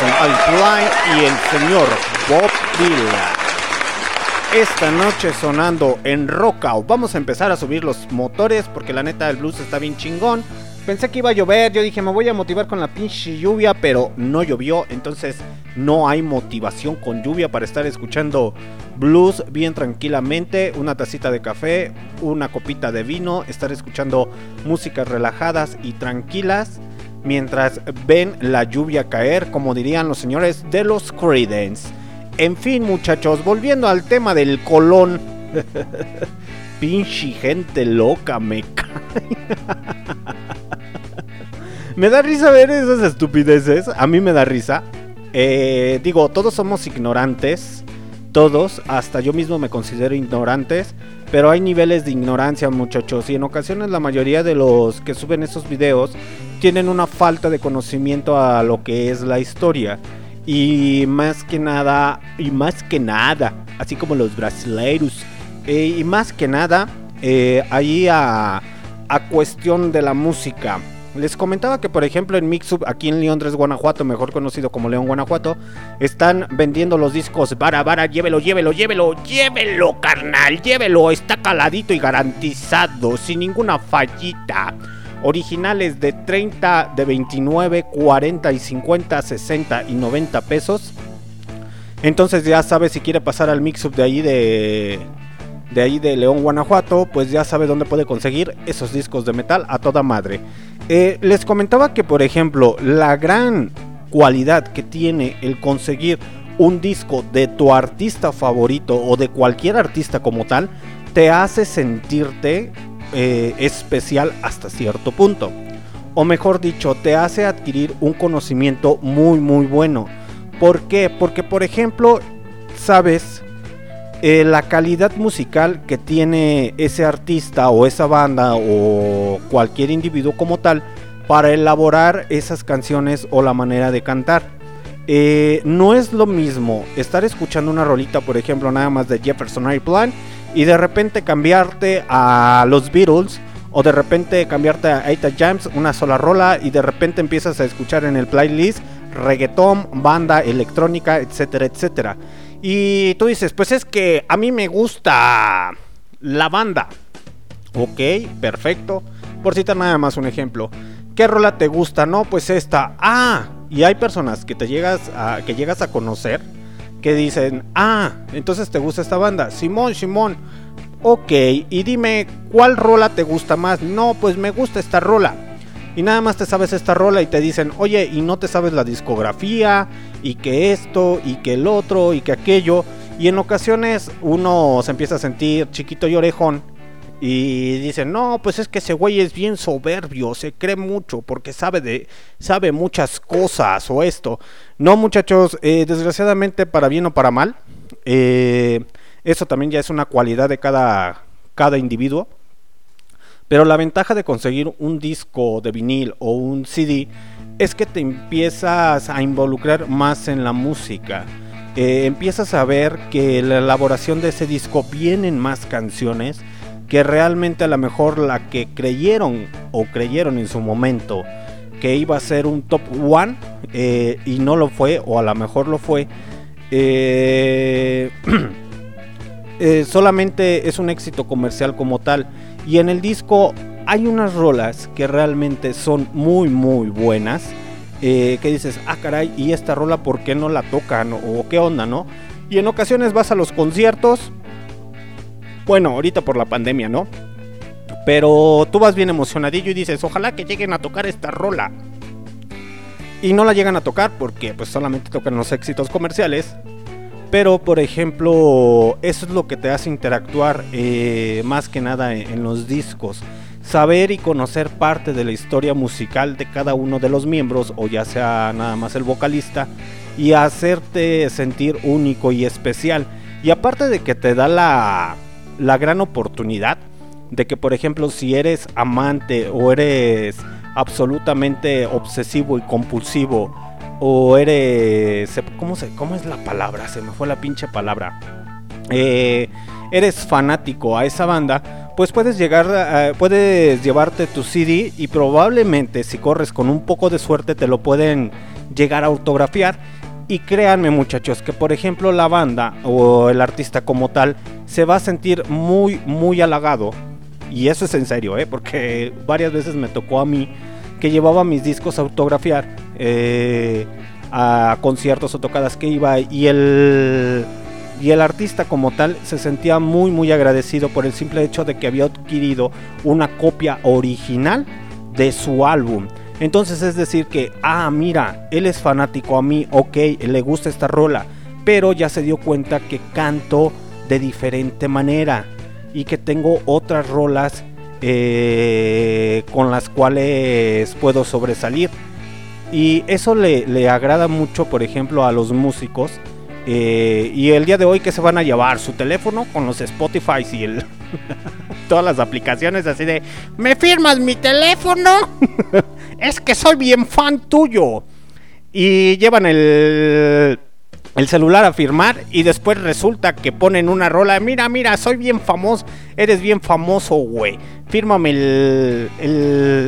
Al Blind y el señor Bob Dylan. Esta noche sonando en Rockout. Vamos a empezar a subir los motores porque la neta el blues está bien chingón. Pensé que iba a llover, yo dije me voy a motivar con la pinche lluvia, pero no llovió, entonces no hay motivación con lluvia para estar escuchando blues bien tranquilamente, una tacita de café, una copita de vino, estar escuchando músicas relajadas y tranquilas mientras ven la lluvia caer, como dirían los señores de los Creedence. En fin, muchachos, volviendo al tema del colón. Pinche gente loca, me cae. me da risa ver esas estupideces. A mí me da risa. Eh, digo, todos somos ignorantes. Todos, hasta yo mismo me considero ignorantes. Pero hay niveles de ignorancia, muchachos. Y en ocasiones la mayoría de los que suben esos videos tienen una falta de conocimiento a lo que es la historia. Y más que nada, y más que nada, así como los brasileiros, eh, y más que nada, eh, ahí a, a cuestión de la música. Les comentaba que, por ejemplo, en Mixup, aquí en León 3, Guanajuato, mejor conocido como León, Guanajuato, están vendiendo los discos Vara, Vara, llévelo, llévelo, llévelo, llévelo, carnal, llévelo, está caladito y garantizado, sin ninguna fallita. Originales de 30, de 29, 40 y 50, 60 y 90 pesos. Entonces ya sabe si quiere pasar al Mixup de ahí de de ahí de León, Guanajuato, pues ya sabe dónde puede conseguir esos discos de metal a toda madre. Eh, les comentaba que, por ejemplo, la gran cualidad que tiene el conseguir un disco de tu artista favorito o de cualquier artista como tal, te hace sentirte eh, especial hasta cierto punto. O mejor dicho, te hace adquirir un conocimiento muy muy bueno. ¿Por qué? Porque por ejemplo, sabes eh, la calidad musical que tiene ese artista o esa banda o cualquier individuo como tal para elaborar esas canciones o la manera de cantar. Eh, no es lo mismo estar escuchando una rolita, por ejemplo, nada más de Jefferson Airplane y de repente cambiarte a los Beatles o de repente cambiarte a Eta Jams, una sola rola y de repente empiezas a escuchar en el playlist reggaetón, banda, electrónica, etcétera, etcétera. Y tú dices, pues es que a mí me gusta la banda. Ok, perfecto. Por citar nada más un ejemplo. ¿Qué rola te gusta? No, pues esta. Ah, y hay personas que te llegas a, que llegas a conocer que dicen, ah, entonces te gusta esta banda. Simón, Simón. Ok, y dime, ¿cuál rola te gusta más? No, pues me gusta esta rola. Y nada más te sabes esta rola y te dicen, oye, y no te sabes la discografía, y que esto, y que el otro, y que aquello. Y en ocasiones uno se empieza a sentir chiquito y orejón. Y dicen, no, pues es que ese güey es bien soberbio, se cree mucho porque sabe de, sabe muchas cosas o esto. No, muchachos, eh, desgraciadamente para bien o para mal, eh, eso también ya es una cualidad de cada, cada individuo. Pero la ventaja de conseguir un disco de vinil o un CD es que te empiezas a involucrar más en la música. Eh, empiezas a ver que la elaboración de ese disco vienen más canciones que realmente a lo mejor la que creyeron o creyeron en su momento que iba a ser un top one eh, y no lo fue, o a lo mejor lo fue, eh, solamente es un éxito comercial como tal. Y en el disco hay unas rolas que realmente son muy, muy buenas. eh, que dices, ah, caray, ¿y esta rola por qué no la tocan? O qué onda, ¿no? Y en ocasiones vas a los conciertos. Bueno, ahorita por la pandemia, ¿no? Pero tú vas bien emocionadillo y dices, ojalá que lleguen a tocar esta rola. Y no la llegan a tocar porque pues solamente tocan los éxitos comerciales. Pero por ejemplo, eso es lo que te hace interactuar eh, más que nada en, en los discos. Saber y conocer parte de la historia musical de cada uno de los miembros, o ya sea nada más el vocalista, y hacerte sentir único y especial. Y aparte de que te da la, la gran oportunidad de que, por ejemplo, si eres amante o eres absolutamente obsesivo y compulsivo, o eres. ¿Cómo, se, ¿Cómo es la palabra? Se me fue la pinche palabra. Eh, eres fanático a esa banda, pues puedes llegar, a- puedes llevarte tu CD y probablemente si corres con un poco de suerte te lo pueden llegar a autografiar. Y créanme muchachos que por ejemplo la banda o el artista como tal se va a sentir muy muy halagado. Y eso es en serio, ¿eh? porque varias veces me tocó a mí que llevaba mis discos a autografiar eh, a conciertos o tocadas que iba y el y el artista como tal se sentía muy muy agradecido por el simple hecho de que había adquirido una copia original de su álbum. Entonces es decir que, ah, mira, él es fanático a mí, ok, le gusta esta rola, pero ya se dio cuenta que canto de diferente manera y que tengo otras rolas eh, con las cuales puedo sobresalir. Y eso le, le agrada mucho, por ejemplo, a los músicos. Eh, y el día de hoy que se van a llevar su teléfono con los Spotify y todas las aplicaciones así de ¿Me firmas mi teléfono? es que soy bien fan tuyo. Y llevan el el celular a firmar y después resulta que ponen una rola. Mira, mira, soy bien famoso. Eres bien famoso, güey. Fírmame el,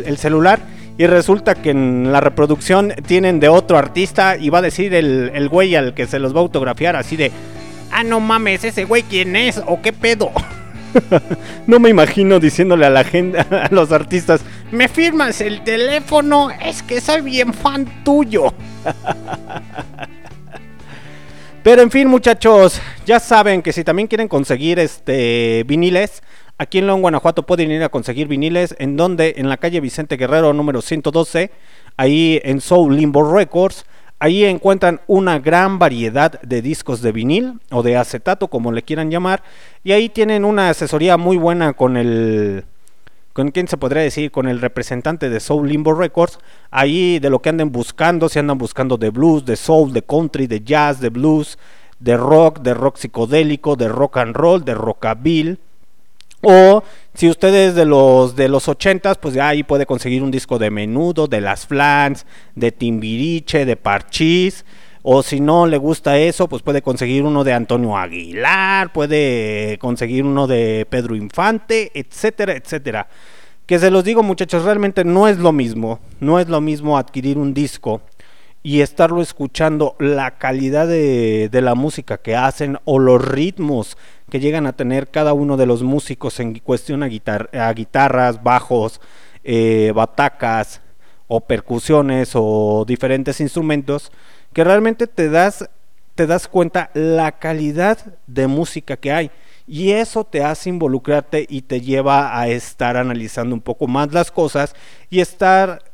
el celular. Y resulta que en la reproducción tienen de otro artista y va a decir el, el güey al que se los va a autografiar así de... Ah, no mames, ese güey quién es o qué pedo. no me imagino diciéndole a la gente, a los artistas, me firmas el teléfono, es que soy bien fan tuyo. Pero en fin, muchachos, ya saben que si también quieren conseguir este viniles, aquí en León, Guanajuato pueden ir a conseguir viniles. ¿En donde En la calle Vicente Guerrero, número 112, ahí en Soul Limbo Records. Ahí encuentran una gran variedad de discos de vinil o de acetato, como le quieran llamar. Y ahí tienen una asesoría muy buena con el, con quién se podría decir, con el representante de Soul Limbo Records, ahí de lo que anden buscando, si andan buscando de blues, de soul, de country, de jazz, de blues, de rock, de rock psicodélico, de rock and roll, de rockabilly. O si ustedes de los de los 80 pues ya ahí puede conseguir un disco de Menudo, de Las Flans, de Timbiriche, de Parchís. O si no le gusta eso, pues puede conseguir uno de Antonio Aguilar, puede conseguir uno de Pedro Infante, etcétera, etcétera. Que se los digo muchachos, realmente no es lo mismo, no es lo mismo adquirir un disco y estarlo escuchando, la calidad de, de la música que hacen o los ritmos que llegan a tener cada uno de los músicos en cuestión a, guitar- a guitarras, bajos, eh, batacas o percusiones o diferentes instrumentos, que realmente te das, te das cuenta la calidad de música que hay. Y eso te hace involucrarte y te lleva a estar analizando un poco más las cosas y estar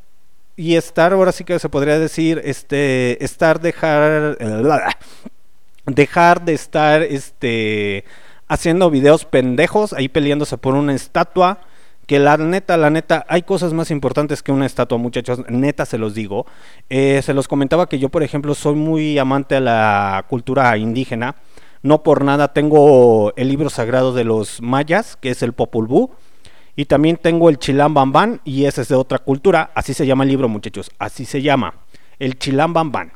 y estar ahora sí que se podría decir este estar dejar dejar de estar este haciendo videos pendejos ahí peleándose por una estatua que la neta, la neta, hay cosas más importantes que una estatua, muchachos, neta se los digo. Eh, se los comentaba que yo, por ejemplo, soy muy amante a la cultura indígena. No por nada tengo el libro sagrado de los mayas, que es el Popol Vuh. Y también tengo el Chilam Bambán, y ese es de otra cultura. Así se llama el libro, muchachos. Así se llama. El Chilam Bambán.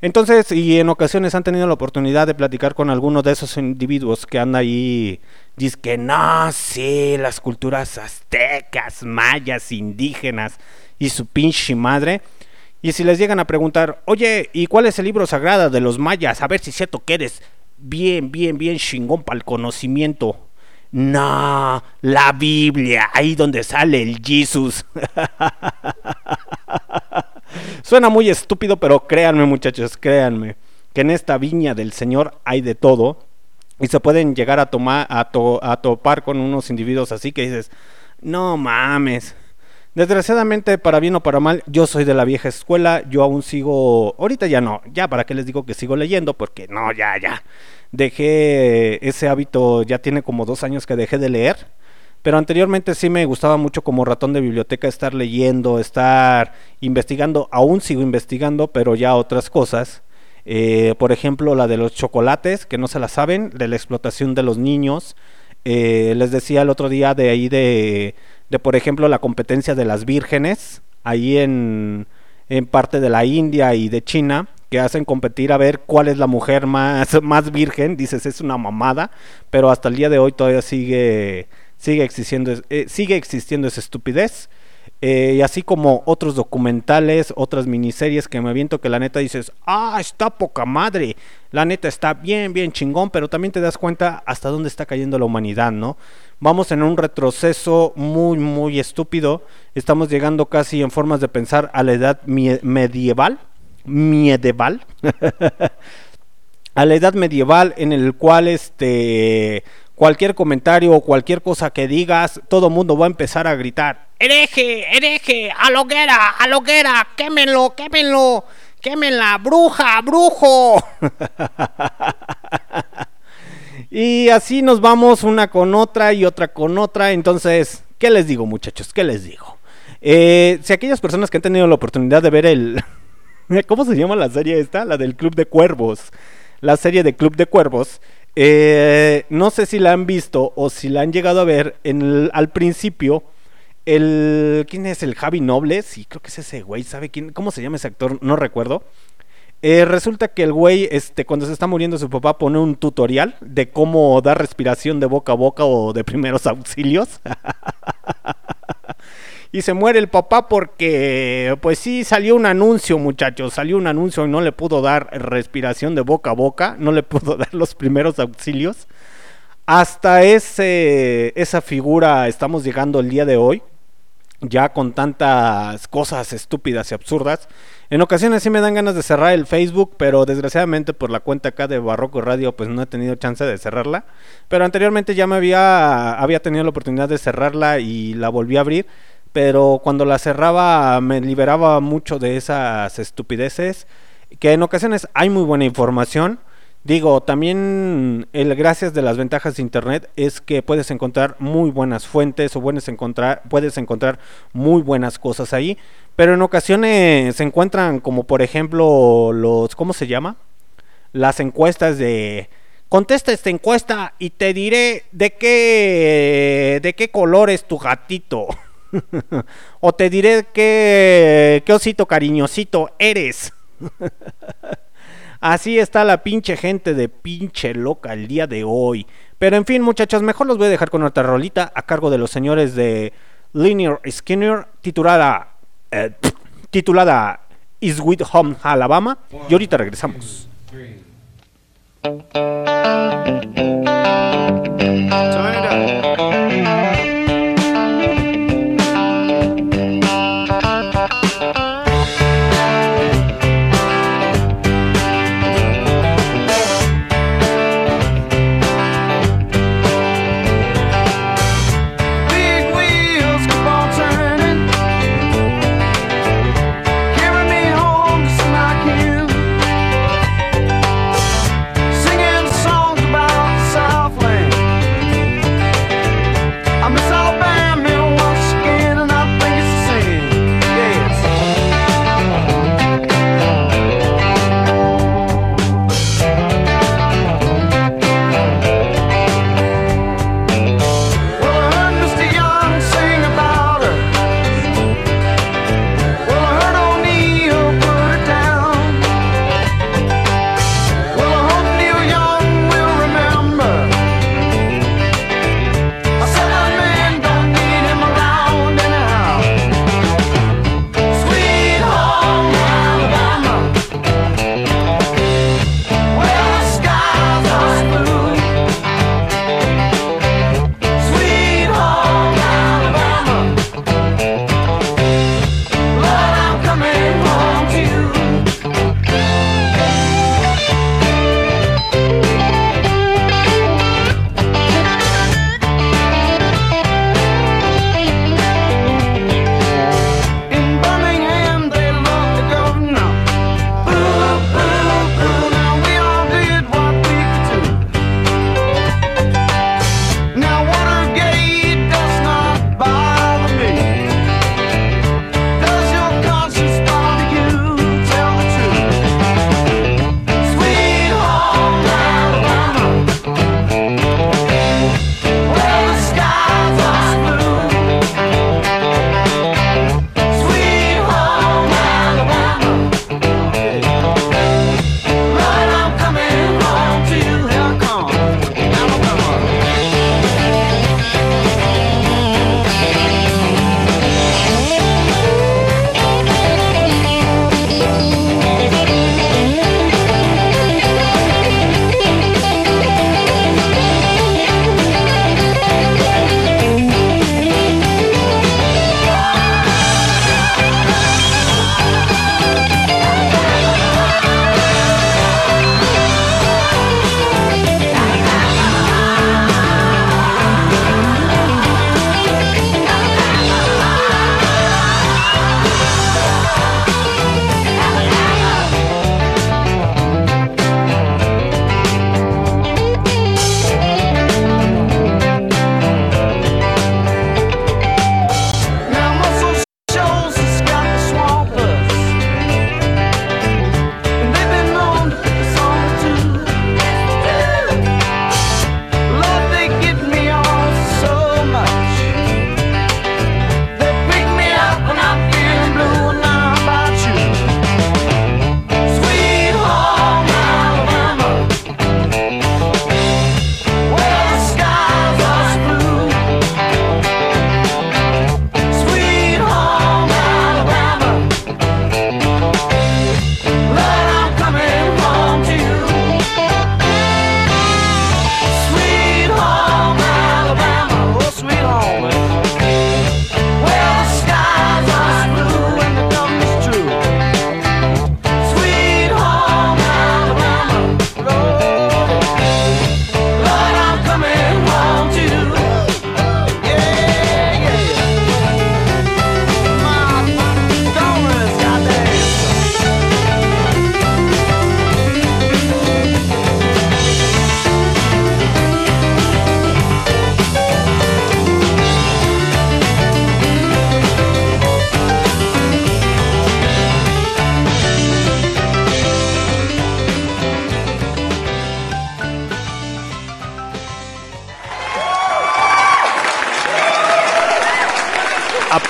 Entonces, y en ocasiones han tenido la oportunidad de platicar con alguno de esos individuos que andan ahí. Dice que no, sí, las culturas aztecas, mayas, indígenas y su pinche madre. Y si les llegan a preguntar, oye, ¿y cuál es el libro sagrado de los mayas? A ver si es cierto que eres bien, bien, bien chingón para el conocimiento. No, la Biblia, ahí donde sale el Jesús. Suena muy estúpido, pero créanme muchachos, créanme, que en esta viña del Señor hay de todo y se pueden llegar a, tomar, a, to- a topar con unos individuos así que dices, no mames. Desgraciadamente, para bien o para mal, yo soy de la vieja escuela, yo aún sigo, ahorita ya no, ya para qué les digo que sigo leyendo, porque no, ya, ya. Dejé ese hábito, ya tiene como dos años que dejé de leer, pero anteriormente sí me gustaba mucho como ratón de biblioteca estar leyendo, estar investigando, aún sigo investigando, pero ya otras cosas. Eh, por ejemplo, la de los chocolates, que no se la saben, de la explotación de los niños. Eh, les decía el otro día de ahí de, de, por ejemplo, la competencia de las vírgenes, ahí en, en parte de la India y de China, que hacen competir a ver cuál es la mujer más, más virgen. Dices, es una mamada, pero hasta el día de hoy todavía sigue, sigue, existiendo, eh, sigue existiendo esa estupidez. Eh, y así como otros documentales, otras miniseries que me aviento que la neta dices, ah, está poca madre, la neta está bien, bien chingón, pero también te das cuenta hasta dónde está cayendo la humanidad, ¿no? Vamos en un retroceso muy, muy estúpido, estamos llegando casi en formas de pensar a la edad medieval, medieval, a la edad medieval en el cual este cualquier comentario o cualquier cosa que digas, todo mundo va a empezar a gritar, hereje, hereje, a la hoguera, a la hoguera, quémenlo, quémenlo, quémenla, bruja, brujo. y así nos vamos una con otra y otra con otra, entonces, ¿qué les digo muchachos? ¿Qué les digo? Eh, si aquellas personas que han tenido la oportunidad de ver el... ¿Cómo se llama la serie esta? La del Club de Cuervos. La serie de Club de Cuervos. Eh, no sé si la han visto o si la han llegado a ver al principio. El, ¿Quién es el Javi Noble? Sí, creo que es ese güey. ¿Sabe quién? ¿Cómo se llama ese actor? No recuerdo. Eh, resulta que el güey, este, cuando se está muriendo su papá, pone un tutorial de cómo dar respiración de boca a boca o de primeros auxilios. Y se muere el papá porque, pues sí, salió un anuncio, muchachos. Salió un anuncio y no le pudo dar respiración de boca a boca, no le pudo dar los primeros auxilios. Hasta ese, esa figura estamos llegando el día de hoy, ya con tantas cosas estúpidas y absurdas. En ocasiones sí me dan ganas de cerrar el Facebook, pero desgraciadamente por la cuenta acá de Barroco Radio, pues no he tenido chance de cerrarla. Pero anteriormente ya me había, había tenido la oportunidad de cerrarla y la volví a abrir. Pero cuando la cerraba me liberaba mucho de esas estupideces. Que en ocasiones hay muy buena información. Digo, también el gracias de las ventajas de internet es que puedes encontrar muy buenas fuentes o puedes encontrar, muy buenas cosas ahí, pero en ocasiones se encuentran como por ejemplo los, ¿cómo se llama? Las encuestas de contesta esta encuesta y te diré de qué de qué color es tu gatito. o te diré qué, qué osito cariñosito eres. Así está la pinche gente de pinche loca el día de hoy. Pero en fin, muchachos, mejor los voy a dejar con otra rolita a cargo de los señores de Linear Skinner, titulada, eh, titulada Is With Home Alabama. Y ahorita regresamos. It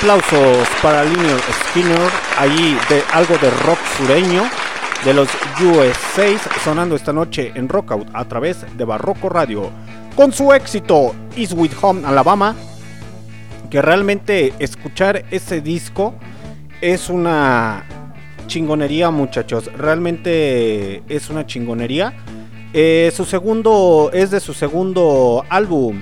Aplausos para Linear Skinner, ahí de algo de rock sureño de los US6 sonando esta noche en Rockout a través de Barroco Radio. Con su éxito Is With Home Alabama que realmente escuchar ese disco es una chingonería muchachos. Realmente es una chingonería. Eh, su segundo es de su segundo álbum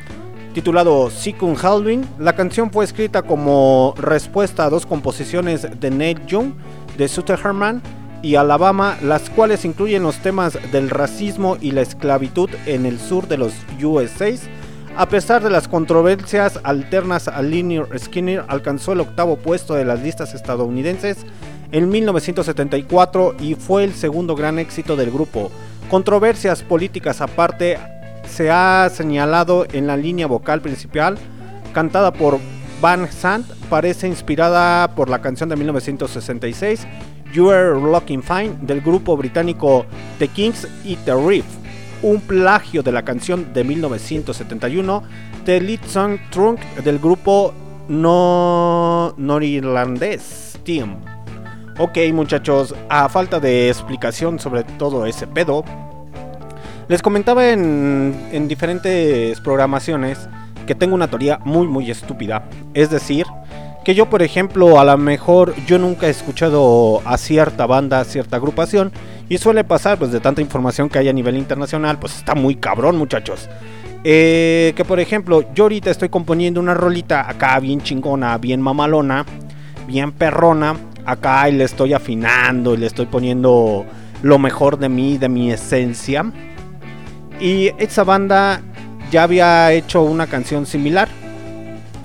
titulado Second Halloween. La canción fue escrita como respuesta a dos composiciones de Neil Young, de Sutter Herman y Alabama, las cuales incluyen los temas del racismo y la esclavitud en el sur de los USA. A pesar de las controversias alternas a Linear Skinner, alcanzó el octavo puesto de las listas estadounidenses en 1974 y fue el segundo gran éxito del grupo. Controversias políticas aparte, se ha señalado en la línea vocal principal, cantada por Van Sant, parece inspirada por la canción de 1966 You Are Looking Fine del grupo británico The Kings y The Reef, un plagio de la canción de 1971 The Lead Song Trunk del grupo no norirlandés Team. Ok muchachos, a falta de explicación sobre todo ese pedo, les comentaba en, en diferentes programaciones que tengo una teoría muy muy estúpida. Es decir, que yo por ejemplo a lo mejor yo nunca he escuchado a cierta banda, a cierta agrupación y suele pasar pues de tanta información que hay a nivel internacional, pues está muy cabrón muchachos. Eh, que por ejemplo yo ahorita estoy componiendo una rolita acá bien chingona, bien mamalona, bien perrona, acá y le estoy afinando y le estoy poniendo lo mejor de mí, de mi esencia. Y esa banda ya había hecho una canción similar.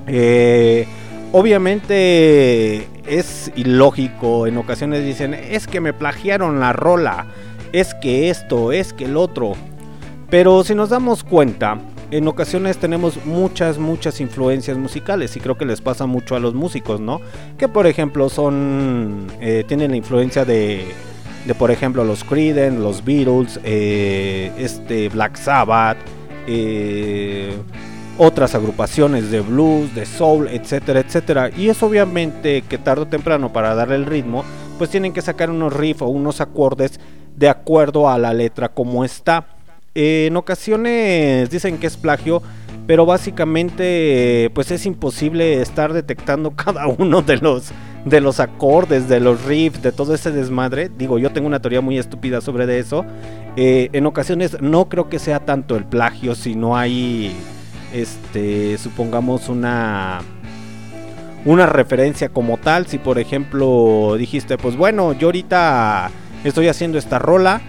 Eh, obviamente es ilógico, en ocasiones dicen, es que me plagiaron la rola, es que esto, es que el otro. Pero si nos damos cuenta, en ocasiones tenemos muchas, muchas influencias musicales y creo que les pasa mucho a los músicos, ¿no? Que por ejemplo son, eh, tienen la influencia de, de, por ejemplo, los Creedence, los Beatles, eh, este Black Sabbath, eh, otras agrupaciones de blues, de soul, etcétera, etcétera. Y es obviamente que tarde o temprano para darle el ritmo, pues tienen que sacar unos riffs o unos acordes de acuerdo a la letra como está. Eh, en ocasiones dicen que es plagio, pero básicamente pues es imposible estar detectando cada uno de los de los acordes, de los riffs, de todo ese desmadre. Digo, yo tengo una teoría muy estúpida sobre de eso. Eh, en ocasiones no creo que sea tanto el plagio, si no hay, este, supongamos una una referencia como tal. Si por ejemplo dijiste, pues bueno, yo ahorita estoy haciendo esta rola.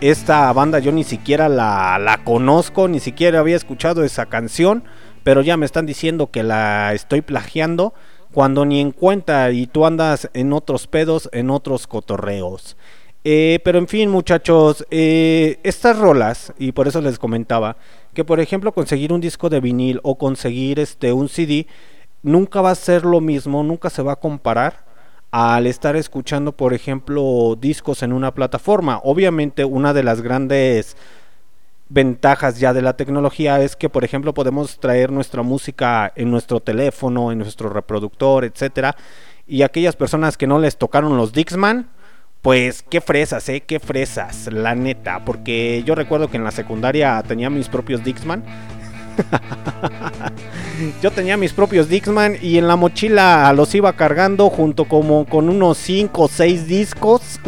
Esta banda yo ni siquiera la, la conozco, ni siquiera había escuchado esa canción, pero ya me están diciendo que la estoy plagiando cuando ni en cuenta y tú andas en otros pedos, en otros cotorreos. Eh, pero en fin, muchachos, eh, estas rolas, y por eso les comentaba, que por ejemplo conseguir un disco de vinil o conseguir este un CD, nunca va a ser lo mismo, nunca se va a comparar al estar escuchando, por ejemplo, discos en una plataforma. Obviamente, una de las grandes ventajas ya de la tecnología es que, por ejemplo, podemos traer nuestra música en nuestro teléfono, en nuestro reproductor, etcétera. Y aquellas personas que no les tocaron los Dixman, pues qué fresas, eh, qué fresas, la neta. Porque yo recuerdo que en la secundaria tenía mis propios Dixman. Yo tenía mis propios Dixman y en la mochila los iba cargando junto como con unos 5 o 6 discos.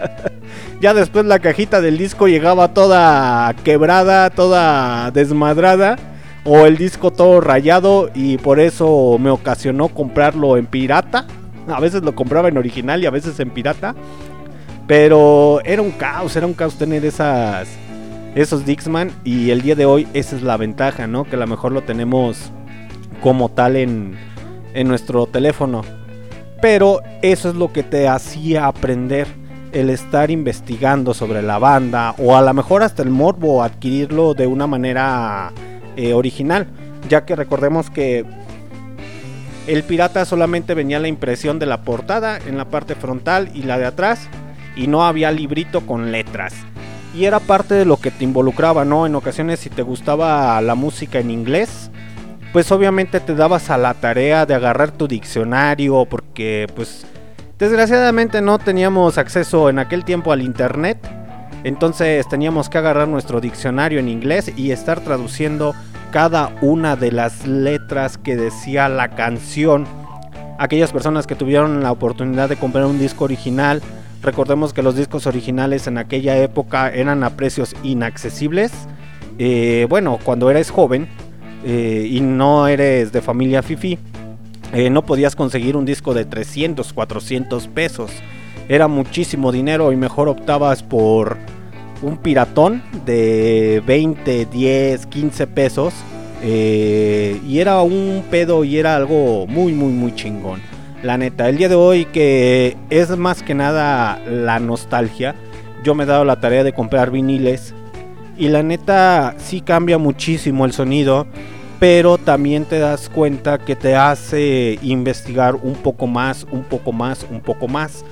ya después la cajita del disco llegaba toda quebrada, toda desmadrada. O el disco todo rayado y por eso me ocasionó comprarlo en pirata. A veces lo compraba en original y a veces en pirata. Pero era un caos, era un caos tener esas esos Dixman y el día de hoy esa es la ventaja, ¿no? Que a lo mejor lo tenemos como tal en, en nuestro teléfono. Pero eso es lo que te hacía aprender el estar investigando sobre la banda o a lo mejor hasta el morbo adquirirlo de una manera eh, original, ya que recordemos que el pirata solamente venía la impresión de la portada en la parte frontal y la de atrás y no había librito con letras y era parte de lo que te involucraba, ¿no? En ocasiones si te gustaba la música en inglés, pues obviamente te dabas a la tarea de agarrar tu diccionario porque pues desgraciadamente no teníamos acceso en aquel tiempo al internet. Entonces teníamos que agarrar nuestro diccionario en inglés y estar traduciendo cada una de las letras que decía la canción. Aquellas personas que tuvieron la oportunidad de comprar un disco original, recordemos que los discos originales en aquella época eran a precios inaccesibles. Eh, bueno, cuando eres joven eh, y no eres de familia fifi, eh, no podías conseguir un disco de 300, 400 pesos. Era muchísimo dinero y mejor optabas por un piratón de 20, 10, 15 pesos. y era un pedo y era algo muy, muy, muy chingón. La neta, el día de hoy que es más que nada la nostalgia. Yo me he dado la tarea de comprar viniles. Y la neta sí cambia muchísimo el sonido. Pero también te das cuenta que te hace investigar un poco más, un poco más, un poco más.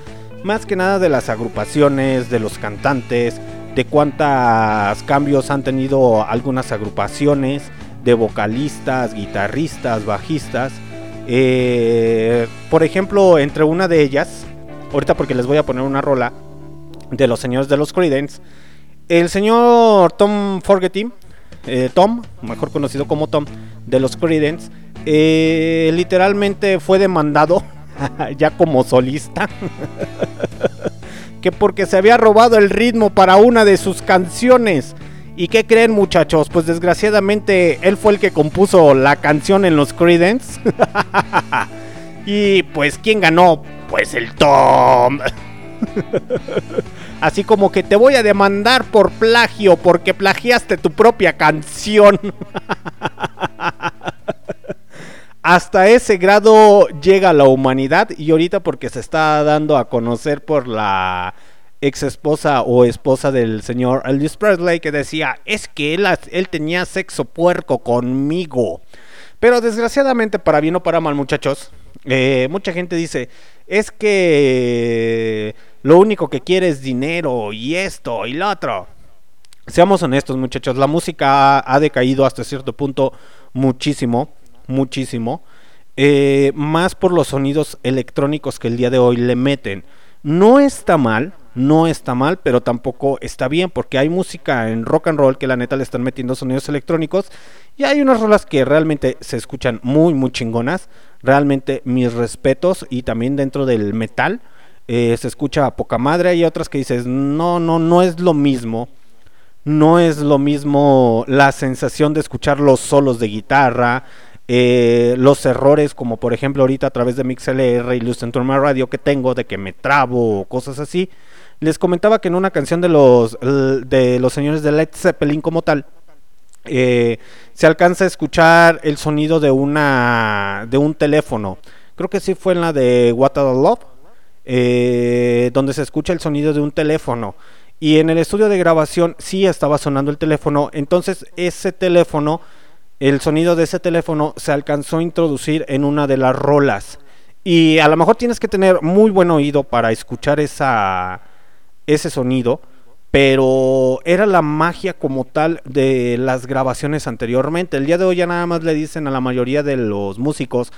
Más que nada de las agrupaciones, de los cantantes, de cuántos cambios han tenido algunas agrupaciones, de vocalistas, guitarristas, bajistas. Eh, por ejemplo, entre una de ellas, ahorita porque les voy a poner una rola de los señores de los Creedence, el señor Tom Fogerty, eh, Tom, mejor conocido como Tom, de los Creedence, eh, literalmente fue demandado ya como solista. que porque se había robado el ritmo para una de sus canciones. ¿Y qué creen muchachos? Pues desgraciadamente él fue el que compuso la canción en los Creedence. y pues ¿quién ganó? Pues el Tom. Así como que te voy a demandar por plagio porque plagiaste tu propia canción. Hasta ese grado llega la humanidad y ahorita porque se está dando a conocer por la ex esposa o esposa del señor Elvis Presley que decía es que él, él tenía sexo puerco conmigo. Pero desgraciadamente para bien o para mal muchachos, eh, mucha gente dice es que lo único que quiere es dinero y esto y lo otro. Seamos honestos muchachos, la música ha, decaído hasta cierto punto muchísimo muchísimo. Eh, más por los sonidos electrónicos que el día de hoy le meten. No está mal, no está mal, pero tampoco está bien, porque hay música en rock and roll que la neta le están metiendo sonidos electrónicos. Y hay unas rolas que realmente se escuchan muy, muy chingonas. Realmente mis respetos. Y también dentro del metal eh, se escucha a poca madre. Hay otras que dices, no, no, no es lo mismo no es lo mismo la sensación de escuchar los solos de guitarra, eh, los errores como por ejemplo ahorita a través de MixLR y Listen Radio que tengo de que me trabo o cosas así. Les comentaba que en una canción de los, de los señores de Led Zeppelin como tal, eh, se alcanza a escuchar el sonido de una de un teléfono. Creo que sí fue en la de What a Love, eh, donde se escucha el sonido de un teléfono. Y en el estudio de grabación sí estaba sonando el teléfono. Entonces ese teléfono, el sonido de ese teléfono se alcanzó a introducir en una de las rolas. Y a lo mejor tienes que tener muy buen oído para escuchar esa, ese sonido. Pero era la magia como tal de las grabaciones anteriormente. El día de hoy ya nada más le dicen a la mayoría de los músicos,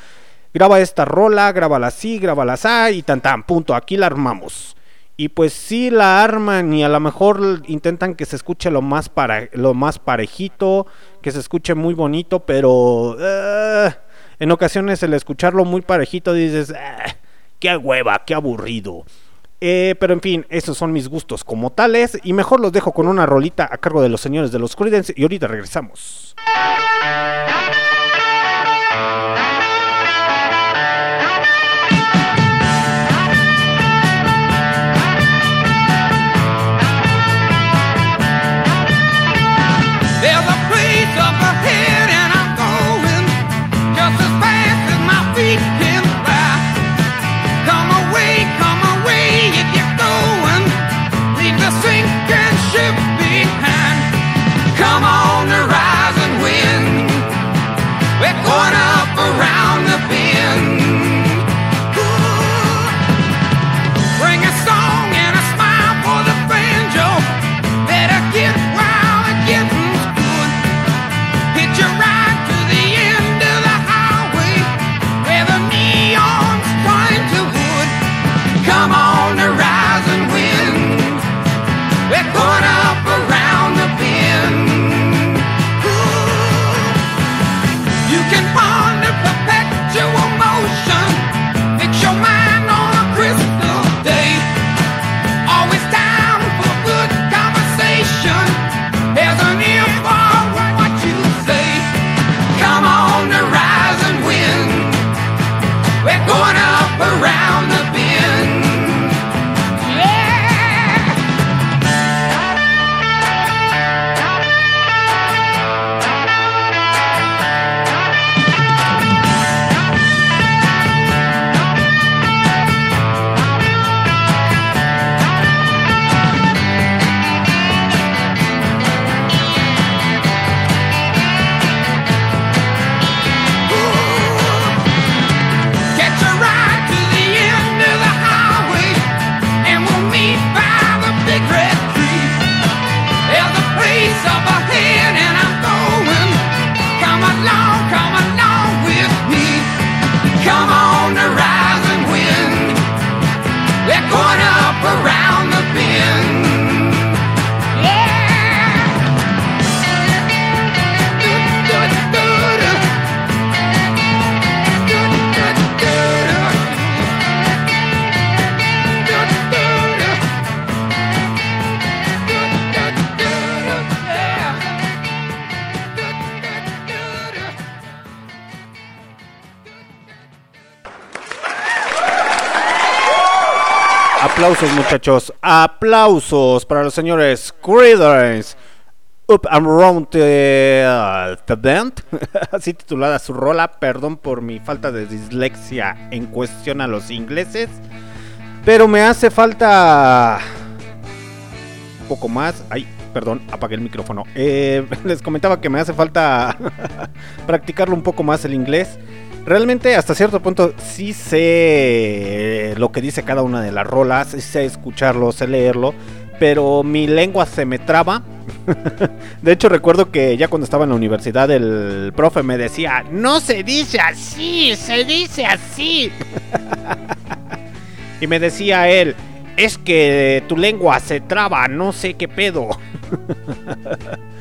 graba esta rola, grábala así, grábala así y tan tan, punto, aquí la armamos. Y pues sí la arman y a lo mejor intentan que se escuche lo más, para, lo más parejito, que se escuche muy bonito, pero uh, en ocasiones el escucharlo muy parejito dices, ah, qué hueva, qué aburrido. Eh, pero en fin, esos son mis gustos como tales y mejor los dejo con una rolita a cargo de los señores de los Creedence y ahorita regresamos. Aplausos muchachos, aplausos para los señores Creedence. Up and Round the, uh, Band, así titulada su rola, perdón por mi falta de dislexia en cuestión a los ingleses, pero me hace falta un poco más, ay, perdón, apagué el micrófono, Eh, les comentaba que me hace falta practicarlo un poco más el inglés, realmente hasta cierto punto sí sé lo que dice cada una de las rolas, sé escucharlo, sé leerlo, pero mi lengua se me traba. De hecho recuerdo que ya cuando estaba en la universidad el profe me decía, no se dice así, se dice así. y me decía él, es que tu lengua se traba, no sé qué pedo.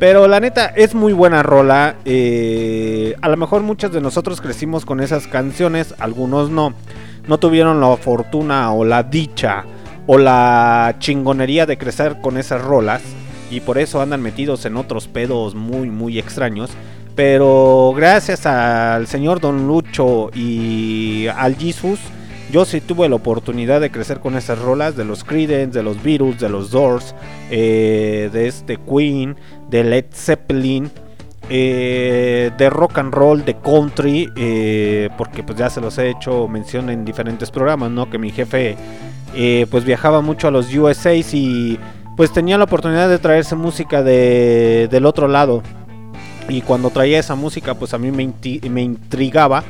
Pero la neta es muy buena rola. eh, a lo mejor muchos de nosotros crecimos con esas canciones, algunos no. No tuvieron la fortuna o la dicha o la chingonería de crecer con esas rolas. Y por eso andan metidos en otros pedos muy, muy extraños. Pero gracias al señor Don Lucho y al Jesus, yo sí tuve la oportunidad de crecer con esas rolas de los Creedence, de los Beatles, de los Doors, eh, de este Queen, de Led Zeppelin, eh, de rock and roll, de country, eh, porque pues ya se los he hecho mención en diferentes programas, ¿no? Que mi jefe pues viajaba mucho a los USA y pues tenía la oportunidad de traerse música de, del otro lado. Y cuando traía esa música pues a mí me intrigaba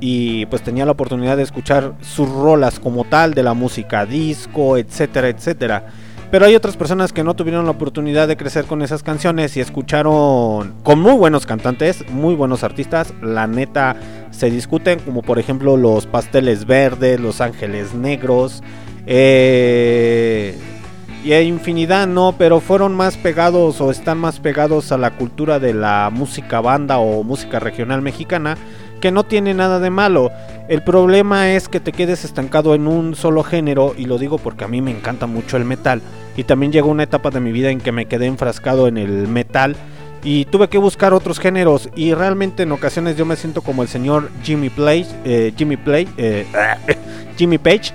y pues tenía la oportunidad de escuchar sus rolas como tal de la música disco, etcétera, etcétera. Pero hay otras personas que no tuvieron la oportunidad de crecer con esas canciones y escucharon con muy buenos cantantes, muy buenos artistas. La neta se discuten, como por ejemplo los Pasteles Verdes, Los Ángeles Negros. eh, y hay infinidad, ¿no? Pero fueron más pegados o están más pegados a la cultura de la música banda o música regional mexicana que no tiene nada de malo. El problema es que te quedes estancado en un solo género y lo digo porque a mí me encanta mucho el metal y también llegó una etapa de mi vida en que me quedé enfrascado en el metal y tuve que buscar otros géneros y realmente en ocasiones yo me siento como el señor Jimmy Play, eh, Jimmy Play, eh, Jimmy Page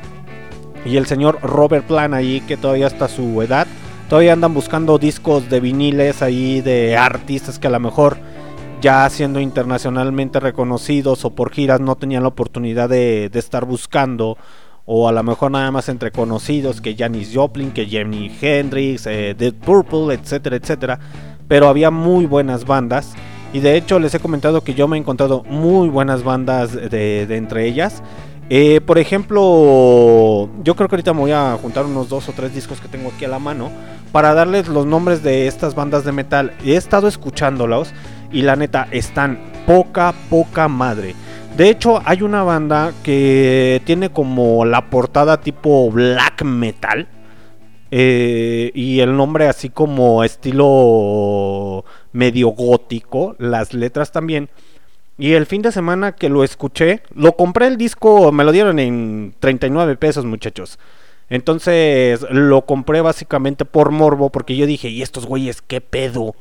y el señor Robert Plant ahí que todavía hasta su edad todavía andan buscando discos de viniles ahí de artistas que a lo mejor ya siendo internacionalmente reconocidos o por giras no tenían la oportunidad de, estar buscando o a lo mejor nada más entre conocidos que Janis Joplin, que Jimi Hendrix, eh, Dead Purple, etcétera, etcétera. Pero había muy buenas bandas y de hecho les he comentado que yo me he encontrado muy buenas bandas de, de entre ellas. Eh, por ejemplo, yo creo que ahorita me voy a juntar unos dos o tres discos que tengo aquí a la mano para darles los nombres de estas bandas de metal. He estado escuchándolos y la neta están poca, poca madre. De hecho, hay una banda que tiene como la portada tipo black metal. eh, y el nombre así como estilo medio gótico. Las letras también. Y el fin de semana que lo escuché, lo compré el disco, me lo dieron en 39 pesos muchachos. Entonces lo compré básicamente por morbo porque yo dije, ¿y estos güeyes qué pedo?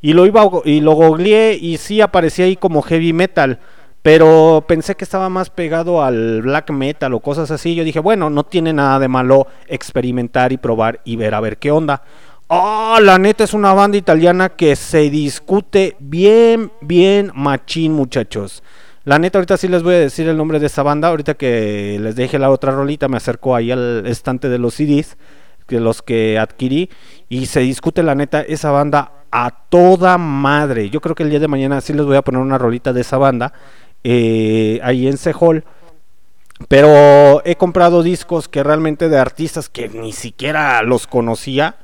Y lo iba y lo googleé y sí aparecía ahí como heavy metal, pero pensé que estaba más pegado al black metal o cosas así. Yo dije, bueno, no tiene nada de malo experimentar y probar y ver a ver qué onda. Oh, la neta es una banda italiana que se discute bien, bien machín, muchachos. La neta, ahorita sí les voy a decir el nombre de esa banda. Ahorita que les deje la otra rolita, me acerco ahí al estante de los CDs, que los que adquirí. Y se discute, la neta, esa banda a toda madre. Yo creo que el día de mañana sí les voy a poner una rolita de esa banda. eh, ahí en Sehol. Pero he comprado discos que realmente de artistas que ni siquiera los conocía.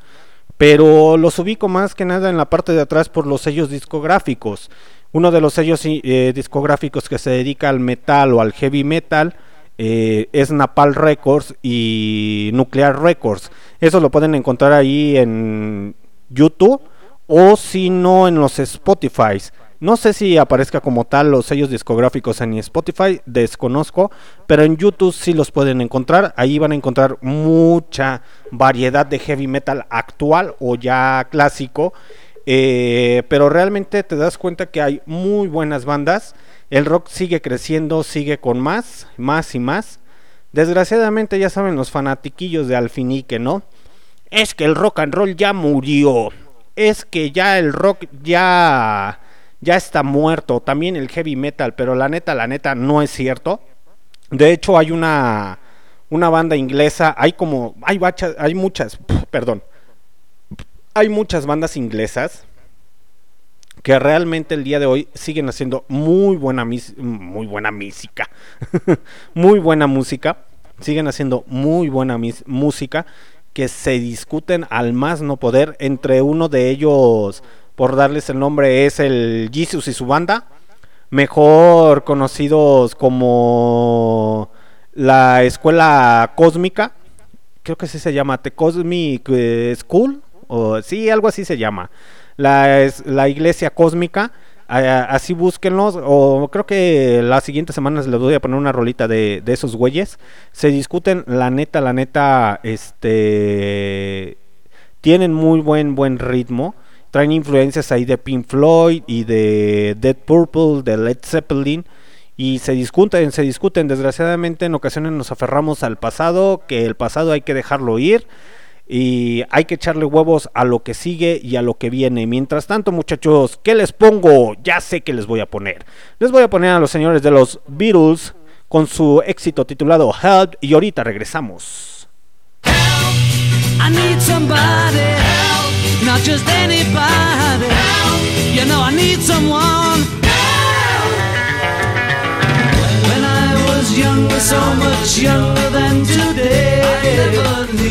Pero los ubico más que nada en la parte de atrás por los sellos discográficos. Uno de los sellos eh, discográficos que se dedica al metal o al heavy metal eh, es Napal Records y Nuclear Records. Eso lo pueden encontrar ahí en YouTube o si no en los Spotify. No sé si aparezca como tal los sellos discográficos en Spotify, desconozco, pero en YouTube sí los pueden encontrar. Ahí van a encontrar mucha variedad de heavy metal actual o ya clásico. Eh, pero realmente te das cuenta que hay muy buenas bandas. El rock sigue creciendo, sigue con más, más y más. Desgraciadamente ya saben los fanatiquillos de Alfinique, ¿no? Es que el rock and roll ya murió. Es que ya el rock ya ya está muerto. También el heavy metal, pero la neta, la neta no es cierto. De hecho hay una una banda inglesa, hay como hay bachas, hay muchas, perdón. Hay muchas bandas inglesas que realmente el día de hoy siguen haciendo muy buena muy buena música. muy buena música. Siguen haciendo muy buena música que se discuten al más no poder. Entre uno de ellos, por darles el nombre, es el Jesus y su banda. Mejor conocidos como la escuela cósmica. Creo que así se llama, The Cosmic eh, School. O, sí, algo así se llama. La, la iglesia cósmica. Así búsquenlos. O creo que las siguientes semanas les voy a poner una rolita de, de esos güeyes. Se discuten, la neta, la neta, este. Tienen muy buen, buen ritmo. Traen influencias ahí de Pink Floyd y de Dead Purple, de Led Zeppelin. Y se discuten, se discuten. Desgraciadamente en ocasiones nos aferramos al pasado, que el pasado hay que dejarlo ir. Y hay que echarle huevos a lo que sigue y a lo que viene. Mientras tanto, muchachos, ¿qué les pongo? Ya sé que les voy a poner. Les voy a poner a los señores de los Beatles con su éxito titulado Help. Y ahorita regresamos. I need somebody help, not just anybody help. You know I need someone When I was younger, so much younger than today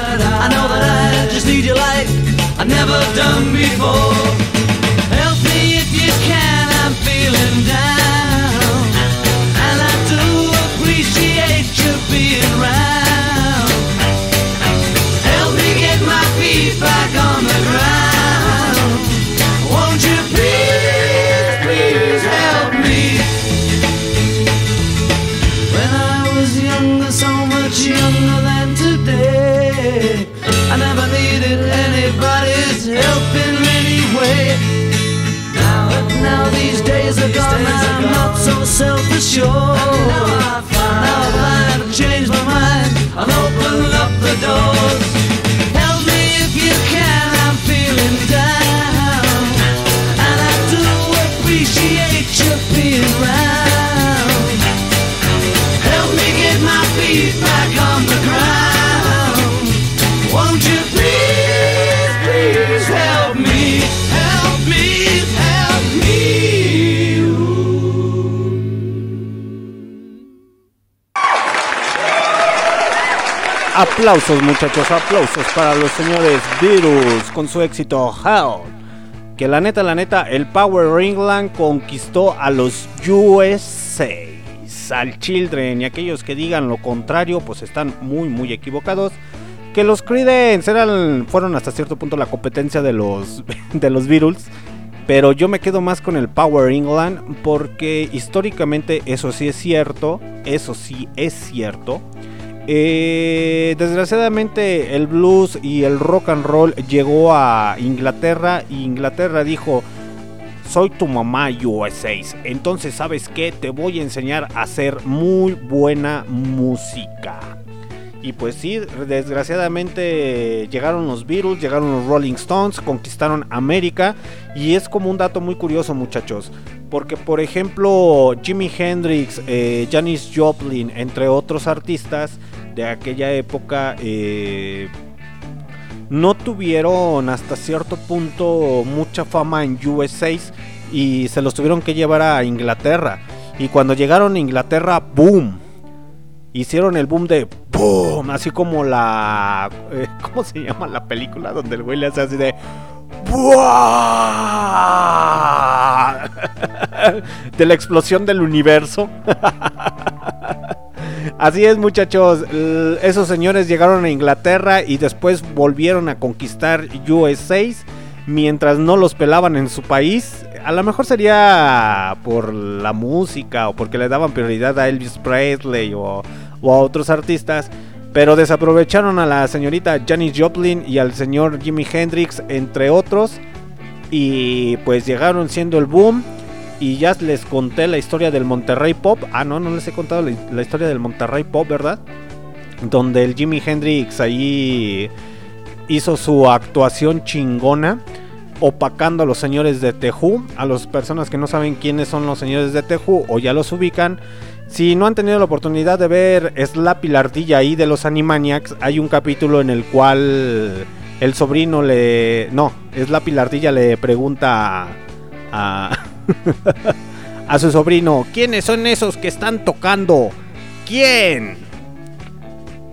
I know that I just need you like I've never done before. Help me if you can, I'm feeling down. And I do appreciate you being show. Aplausos muchachos, aplausos para los señores Beatles con su éxito Hell. Que la neta, la neta, el Power England conquistó a los USA, al Children y aquellos que digan lo contrario, pues están muy muy equivocados. Que los Creedence eran, fueron hasta cierto punto la competencia de los, de los Beatles. Pero yo me quedo más con el Power England porque históricamente eso sí es cierto, eso sí es cierto. Eh, desgraciadamente el blues y el rock and roll llegó a Inglaterra y Inglaterra dijo, soy tu mamá USA, entonces sabes qué, te voy a enseñar a hacer muy buena música. Y pues sí, desgraciadamente llegaron los Beatles, llegaron los Rolling Stones, conquistaron América y es como un dato muy curioso muchachos. Porque por ejemplo Jimi Hendrix, eh, Janis Joplin, entre otros artistas de aquella época, eh, no tuvieron hasta cierto punto mucha fama en USA y se los tuvieron que llevar a Inglaterra. Y cuando llegaron a Inglaterra, ¡boom! Hicieron el boom de ¡boom! Así como la... eh, ¿Cómo se llama la película? Donde el güey le hace así de... De la explosión del universo. Así es, muchachos. Esos señores llegaron a Inglaterra y después volvieron a conquistar USA mientras no los pelaban en su país. A lo mejor sería por la música o porque le daban prioridad a Elvis Presley o, o a otros artistas. Pero desaprovecharon a la señorita Janis Joplin y al señor Jimi Hendrix, entre otros. Y pues llegaron siendo el boom. Y ya les conté la historia del Monterrey Pop. Ah, no, no les he contado la, historia del Monterrey Pop, ¿verdad? Donde el Jimi Hendrix ahí hizo su actuación chingona. Opacando a los señores de Tejú. A las personas que no saben quiénes son los señores de Tejú o ya los ubican. Si no han tenido la oportunidad de ver Slappy la ardilla ahí de los Animaniacs, hay un capítulo en el cual el sobrino le. No, Slappy la ardilla le pregunta a su sobrino: ¿Quiénes son esos que están tocando? ¿Quién?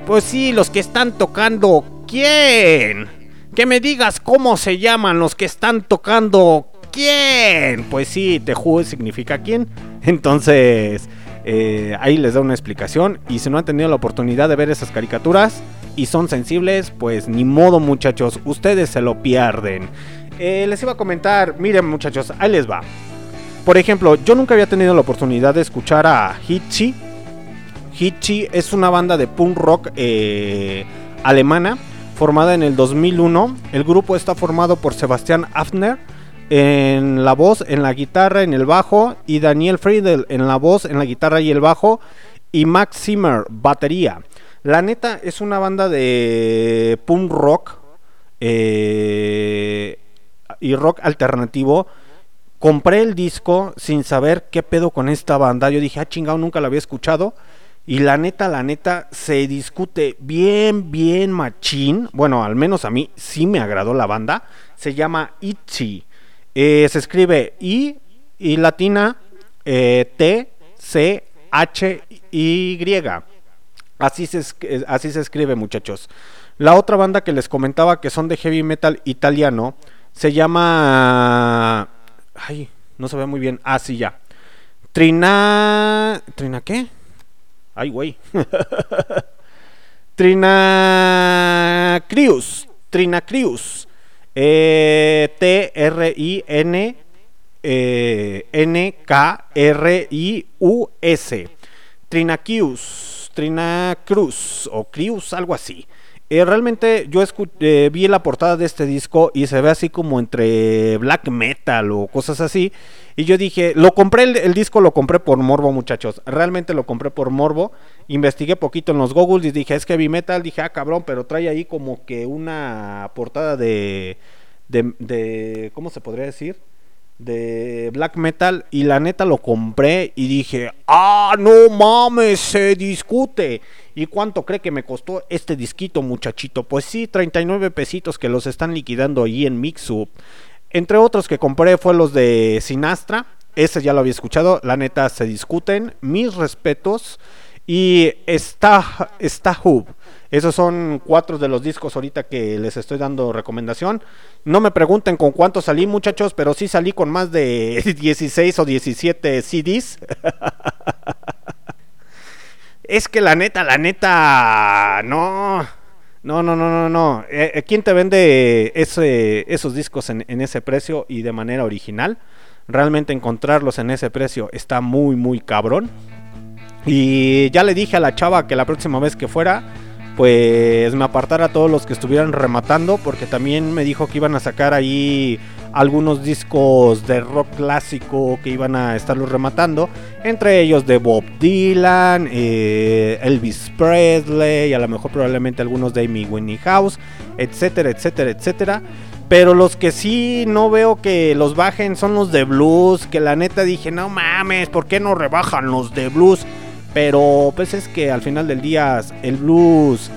Pues sí, los que están tocando. ¿Quién? Que me digas cómo se llaman los que están tocando. ¿Quién? Pues sí, Tejú significa quién. Entonces, eh, ahí les da una explicación. Y si no han tenido la oportunidad de ver esas caricaturas y son sensibles, pues ni modo muchachos, ustedes se lo pierden. Eh, les iba a comentar, miren muchachos, ahí les va. Por ejemplo, yo nunca había tenido la oportunidad de escuchar a Hitchi. Hitchi es una banda de punk rock eh, alemana formada en el 2001. El grupo está formado por Sebastián Afner en la voz, en la guitarra, en el bajo y Daniel Friedel en la voz, en la guitarra y el bajo y Max Zimmer batería. La neta es una banda de punk rock eh, y rock alternativo. Compré el disco sin saber qué pedo con esta banda. Yo dije, ah, chingado, nunca la había escuchado. Y la neta, la neta, se discute bien, bien machín. Bueno, al menos a mí sí me agradó la banda. Se llama Itchy. Eh, se escribe I y latina eh, T, C, H, Y. Así se, eh, así se escribe, muchachos. La otra banda que les comentaba que son de heavy metal italiano se llama. Ay, no se ve muy bien. Ah, sí, ya. Trina. ¿Trina qué? Ay, güey. Trina Crius. Trina Crius. Eh, T-R-I-N. eh, N-K-R-I-U-S. Trinacius. Trina Cruz. O Crius, algo así. Eh, realmente yo eh, vi la portada de este disco y se ve así como entre black metal o cosas así. Y yo dije, lo compré, el, el disco lo compré por morbo, muchachos. Realmente lo compré por morbo. Investigué poquito en los Google y dije, es heavy metal. Dije, ah, cabrón, pero trae ahí como que una portada de, de, de ¿cómo se podría decir? De black metal y la neta lo compré y dije, ah, no mames, se discute. ¿Y cuánto cree que me costó este disquito, muchachito? Pues sí, 39 pesitos que los están liquidando ahí en Mixup. Entre otros que compré fue los de Sinastra. Ese ya lo había escuchado. La neta se discuten. Mis respetos. Y está, está Hub. Esos son cuatro de los discos ahorita que les estoy dando recomendación. No me pregunten con cuánto salí, muchachos, pero sí salí con más de 16 o 17 CDs. es que la neta, la neta, no. No, no, no, no, no. Eh, eh, ¿Quién te vende ese, esos discos en, en ese precio y de manera original? Realmente encontrarlos en ese precio está muy, muy cabrón. Y ya le dije a la chava que la próxima vez que fuera, pues me apartara a todos los que estuvieran rematando, porque también me dijo que iban a sacar ahí algunos discos de rock clásico que iban a estarlos rematando, entre ellos de Bob Dylan, eh, Elvis Presley, a lo mejor probablemente algunos de Amy Winehouse, etcétera, etcétera, etcétera. Pero los que sí no veo que los bajen son los de blues, que la neta dije, no mames, ¿por qué no rebajan los de blues? Pero pues es que al final del día el blues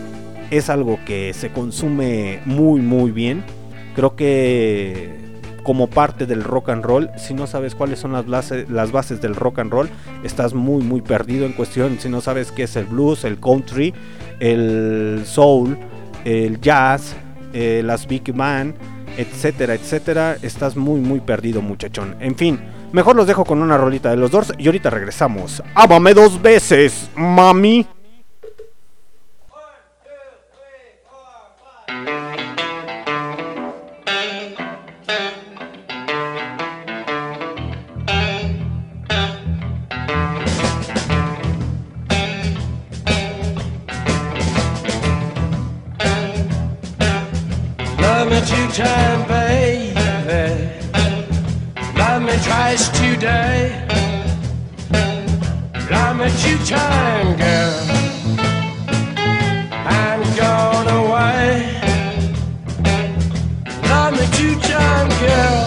es algo que se consume muy muy bien. Creo que como parte del rock and roll. Si no sabes cuáles son las, blase- las bases del rock and roll, estás muy muy perdido en cuestión. Si no sabes qué es el blues, el country, el soul, el jazz, eh, las big band, etcétera, etcétera, estás muy muy perdido muchachón. En fin, mejor los dejo con una rolita de los Doors y ahorita regresamos. Ámame dos veces, mami. Love me twice today. Love me two time, girl. I'm gone away. Love me two time, girl.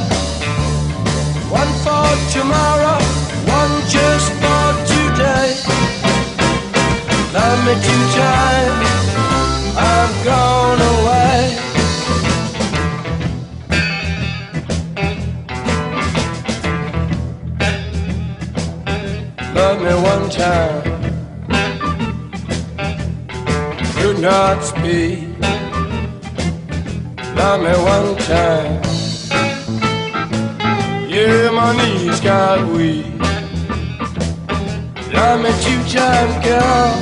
One for tomorrow, one just for today. Love me two Love me one time. Do not speak. Love me one time. Yeah, my knees got weak. Love me two times, girl.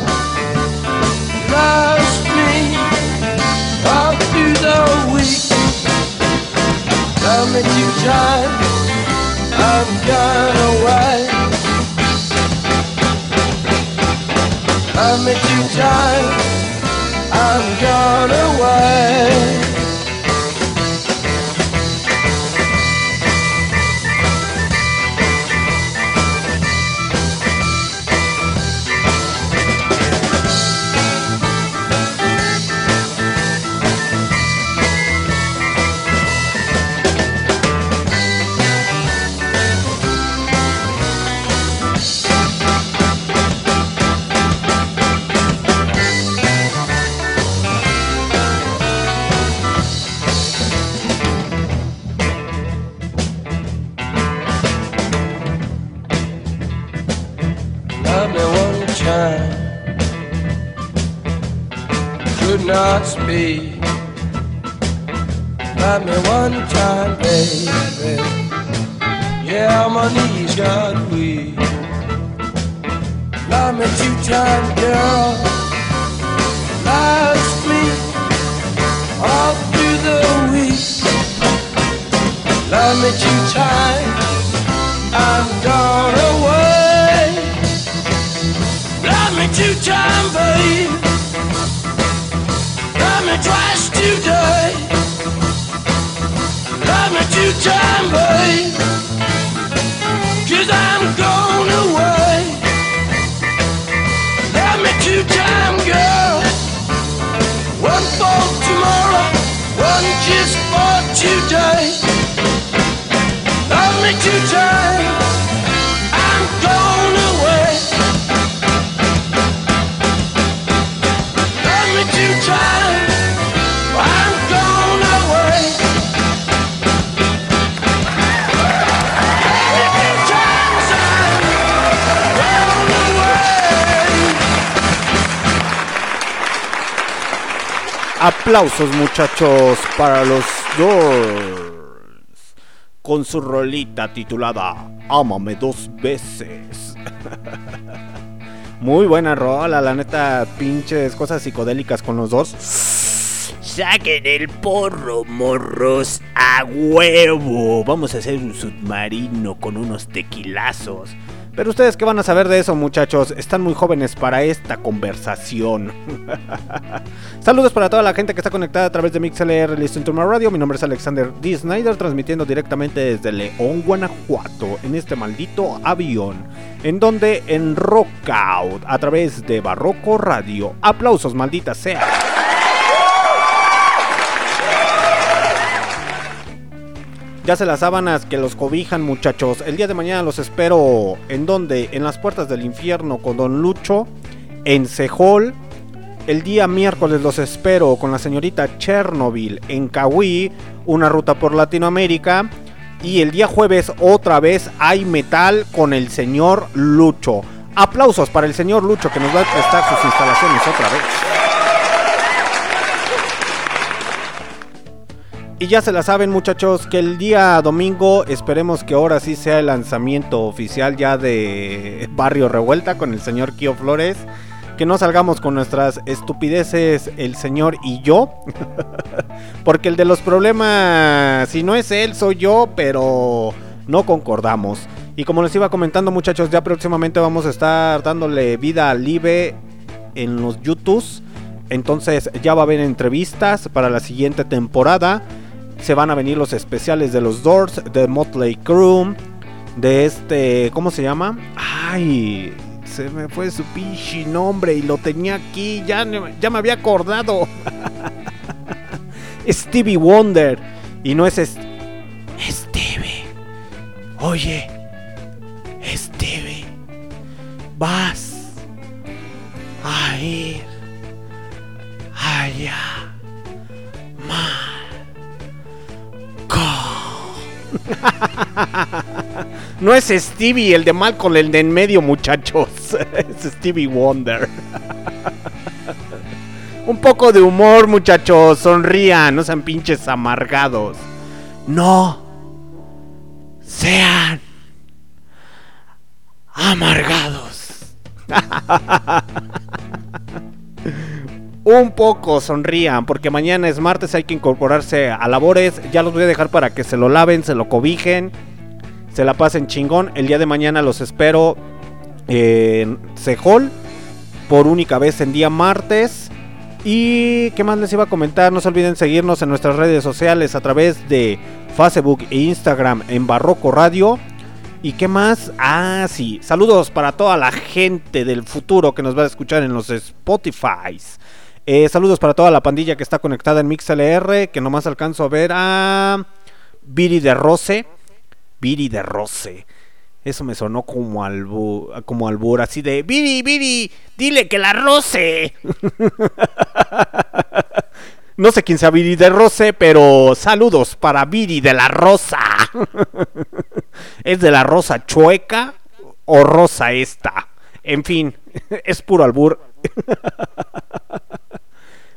Lost me all through the week. Love me two times. I've gone away. Love me two times. I'm gone away. Not speak. Love me one time, baby. Yeah, my knees got weak. Love me two times, girl. Lost me all through the week. Love me two Twice today. Love me two time, babe. Cause I'm gone away. Love me two time, girl. One for tomorrow, one just for today. Love me two time. Aplausos muchachos para los Doors con su rolita titulada Ámame dos veces. Muy buena rola, la neta, pinches cosas psicodélicas con los dos. Saquen el porro, morros, a huevo. Vamos a hacer un submarino con unos tequilazos. Pero ustedes qué van a saber de eso, muchachos, están muy jóvenes para esta conversación. Saludos para toda la gente que está conectada a través de MixLR Listen to My Radio. Mi nombre es Alexander D. Snyder, transmitiendo directamente desde León, Guanajuato, en este maldito avión. En donde en Rockout, a través de Barroco Radio. Aplausos, maldita sea. Ya se las sábanas que los cobijan, muchachos. El día de mañana los espero. ¿En donde En las puertas del infierno con Don Lucho. En Sejol. El día miércoles los espero con la señorita Chernobyl en Cahuí. Una ruta por Latinoamérica. Y el día jueves otra vez hay metal con el señor Lucho. Aplausos para el señor Lucho que nos va a prestar sus instalaciones otra vez. Y ya se la saben muchachos que el día domingo esperemos que ahora sí sea el lanzamiento oficial ya de Barrio Revuelta con el señor Kio Flores. Que no salgamos con nuestras estupideces el señor y yo. Porque el de los problemas, si no es él, soy yo, pero no concordamos. Y como les iba comentando muchachos, ya próximamente vamos a estar dándole vida al Live en los YouTubes. Entonces ya va a haber entrevistas para la siguiente temporada. Se van a venir los especiales de los Doors, de Motley Crue, de este, ¿cómo se llama? Ay, se me fue su pinche nombre y lo tenía aquí, ya, ya me había acordado. Stevie Wonder. Y no es es- Stevie. Oye, Stevie, vas a ir allá. No es Stevie el de Malcolm, el de en medio, muchachos. Es Stevie Wonder. Un poco de humor, muchachos. Sonrían, no sean pinches amargados. No. Sean amargados. Un poco sonrían, porque mañana es martes, hay que incorporarse a labores. Ya los voy a dejar para que se lo laven, se lo cobijen, se la pasen chingón. El día de mañana los espero en Sejol por única vez en día martes. Y qué más les iba a comentar, no se olviden seguirnos en nuestras redes sociales a través de Facebook e Instagram en Barroco Radio. ¿Y qué más? Ah, sí. Saludos para toda la gente del futuro que nos va a escuchar en los Spotify. Eh, saludos para toda la pandilla que está conectada en MixLR. Que nomás alcanzo a ver a Viri de Rose. Viri de Rose. Eso me sonó como, albu como albur, así de Viri, Viri, dile que la roce. no sé quién sea Viri de Rose, pero saludos para Viri de la Rosa. ¿Es de la rosa chueca o rosa esta? En fin, es puro albur.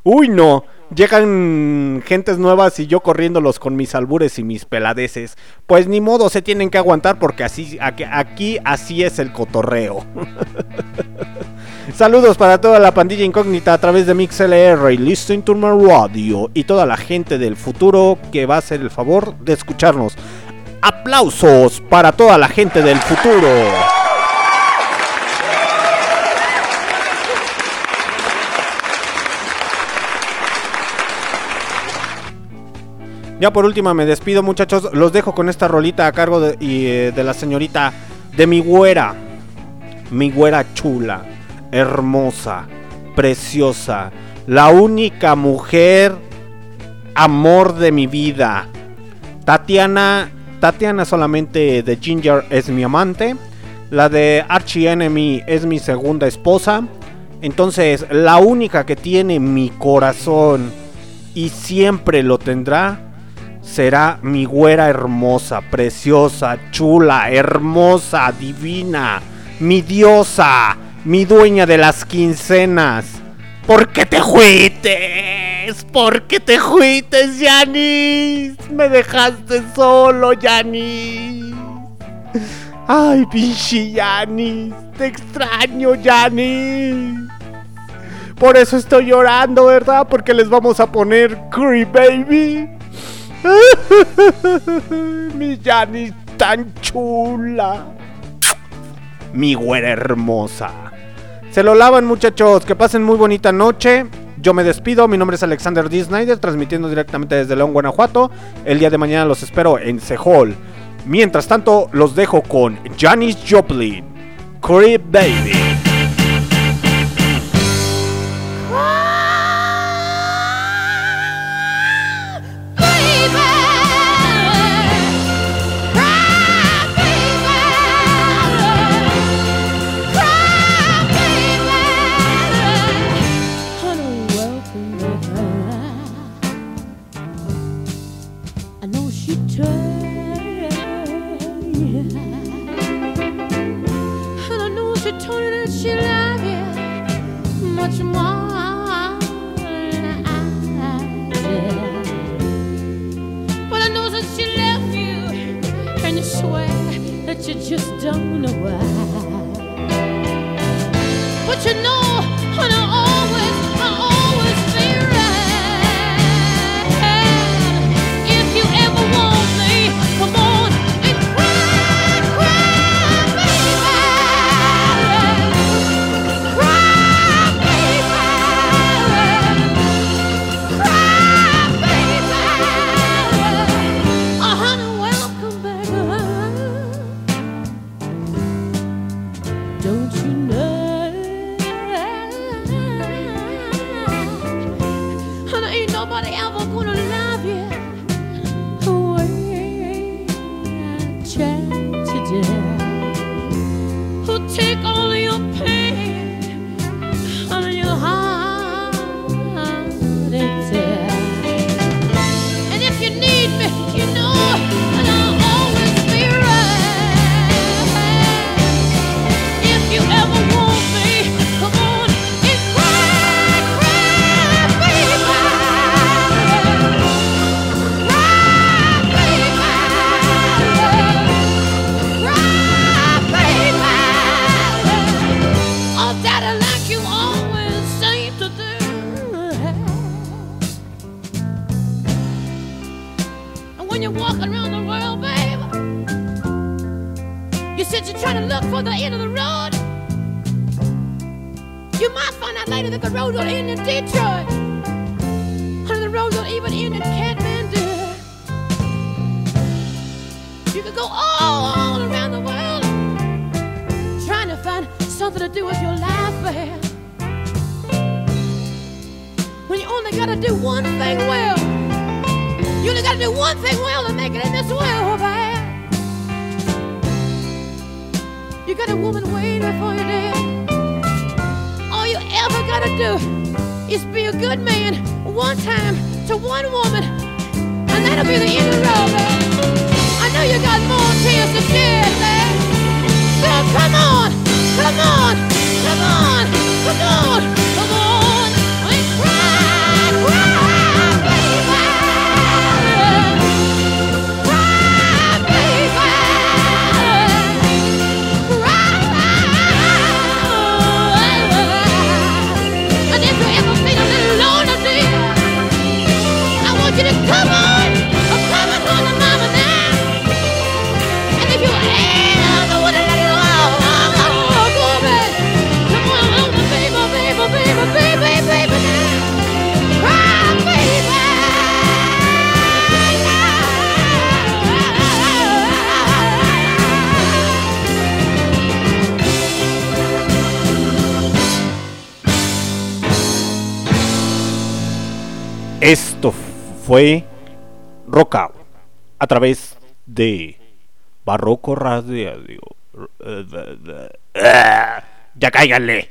Uy, no. Llegan gentes nuevas y yo corriéndolos con mis albures y mis peladeces. Pues ni modo, se tienen que aguantar porque así aquí, así es el cotorreo. Saludos para toda la pandilla incógnita a través de MixLR y Listen to My Radio y toda la gente del futuro que va a hacer el favor de escucharnos. Aplausos para toda la gente del futuro. Ya por última me despido muchachos, los dejo con esta rolita a cargo eh, de la señorita de mi güera, mi güera chula, hermosa, preciosa, la única mujer, amor de mi vida. Tatiana, Tatiana solamente de Ginger es mi amante, la de Archie Enemy es mi segunda esposa. Entonces, la única que tiene mi corazón y siempre lo tendrá será mi güera hermosa, preciosa, chula, hermosa, divina, mi diosa, mi dueña de las quincenas. ¿Por qué te juites? ¿Por qué te juites, Yanis? Me dejaste solo, Yanis. Ay, pinche Yanis. Te extraño, Yanis. Por eso estoy llorando, ¿verdad? Porque les vamos a poner Curry Baby. Mi Yanis tan chula. Mi güera hermosa. Se lo lavan muchachos, que pasen muy bonita noche. Yo me despido, mi nombre es Alexander D. Snyder, transmitiendo directamente desde León, Guanajuato. El día de mañana los espero en Sehol. Mientras tanto, los dejo con Janis Joplin, Crib Baby. Fue Rock Out a través de Barroco Radio. Ya cáiganle.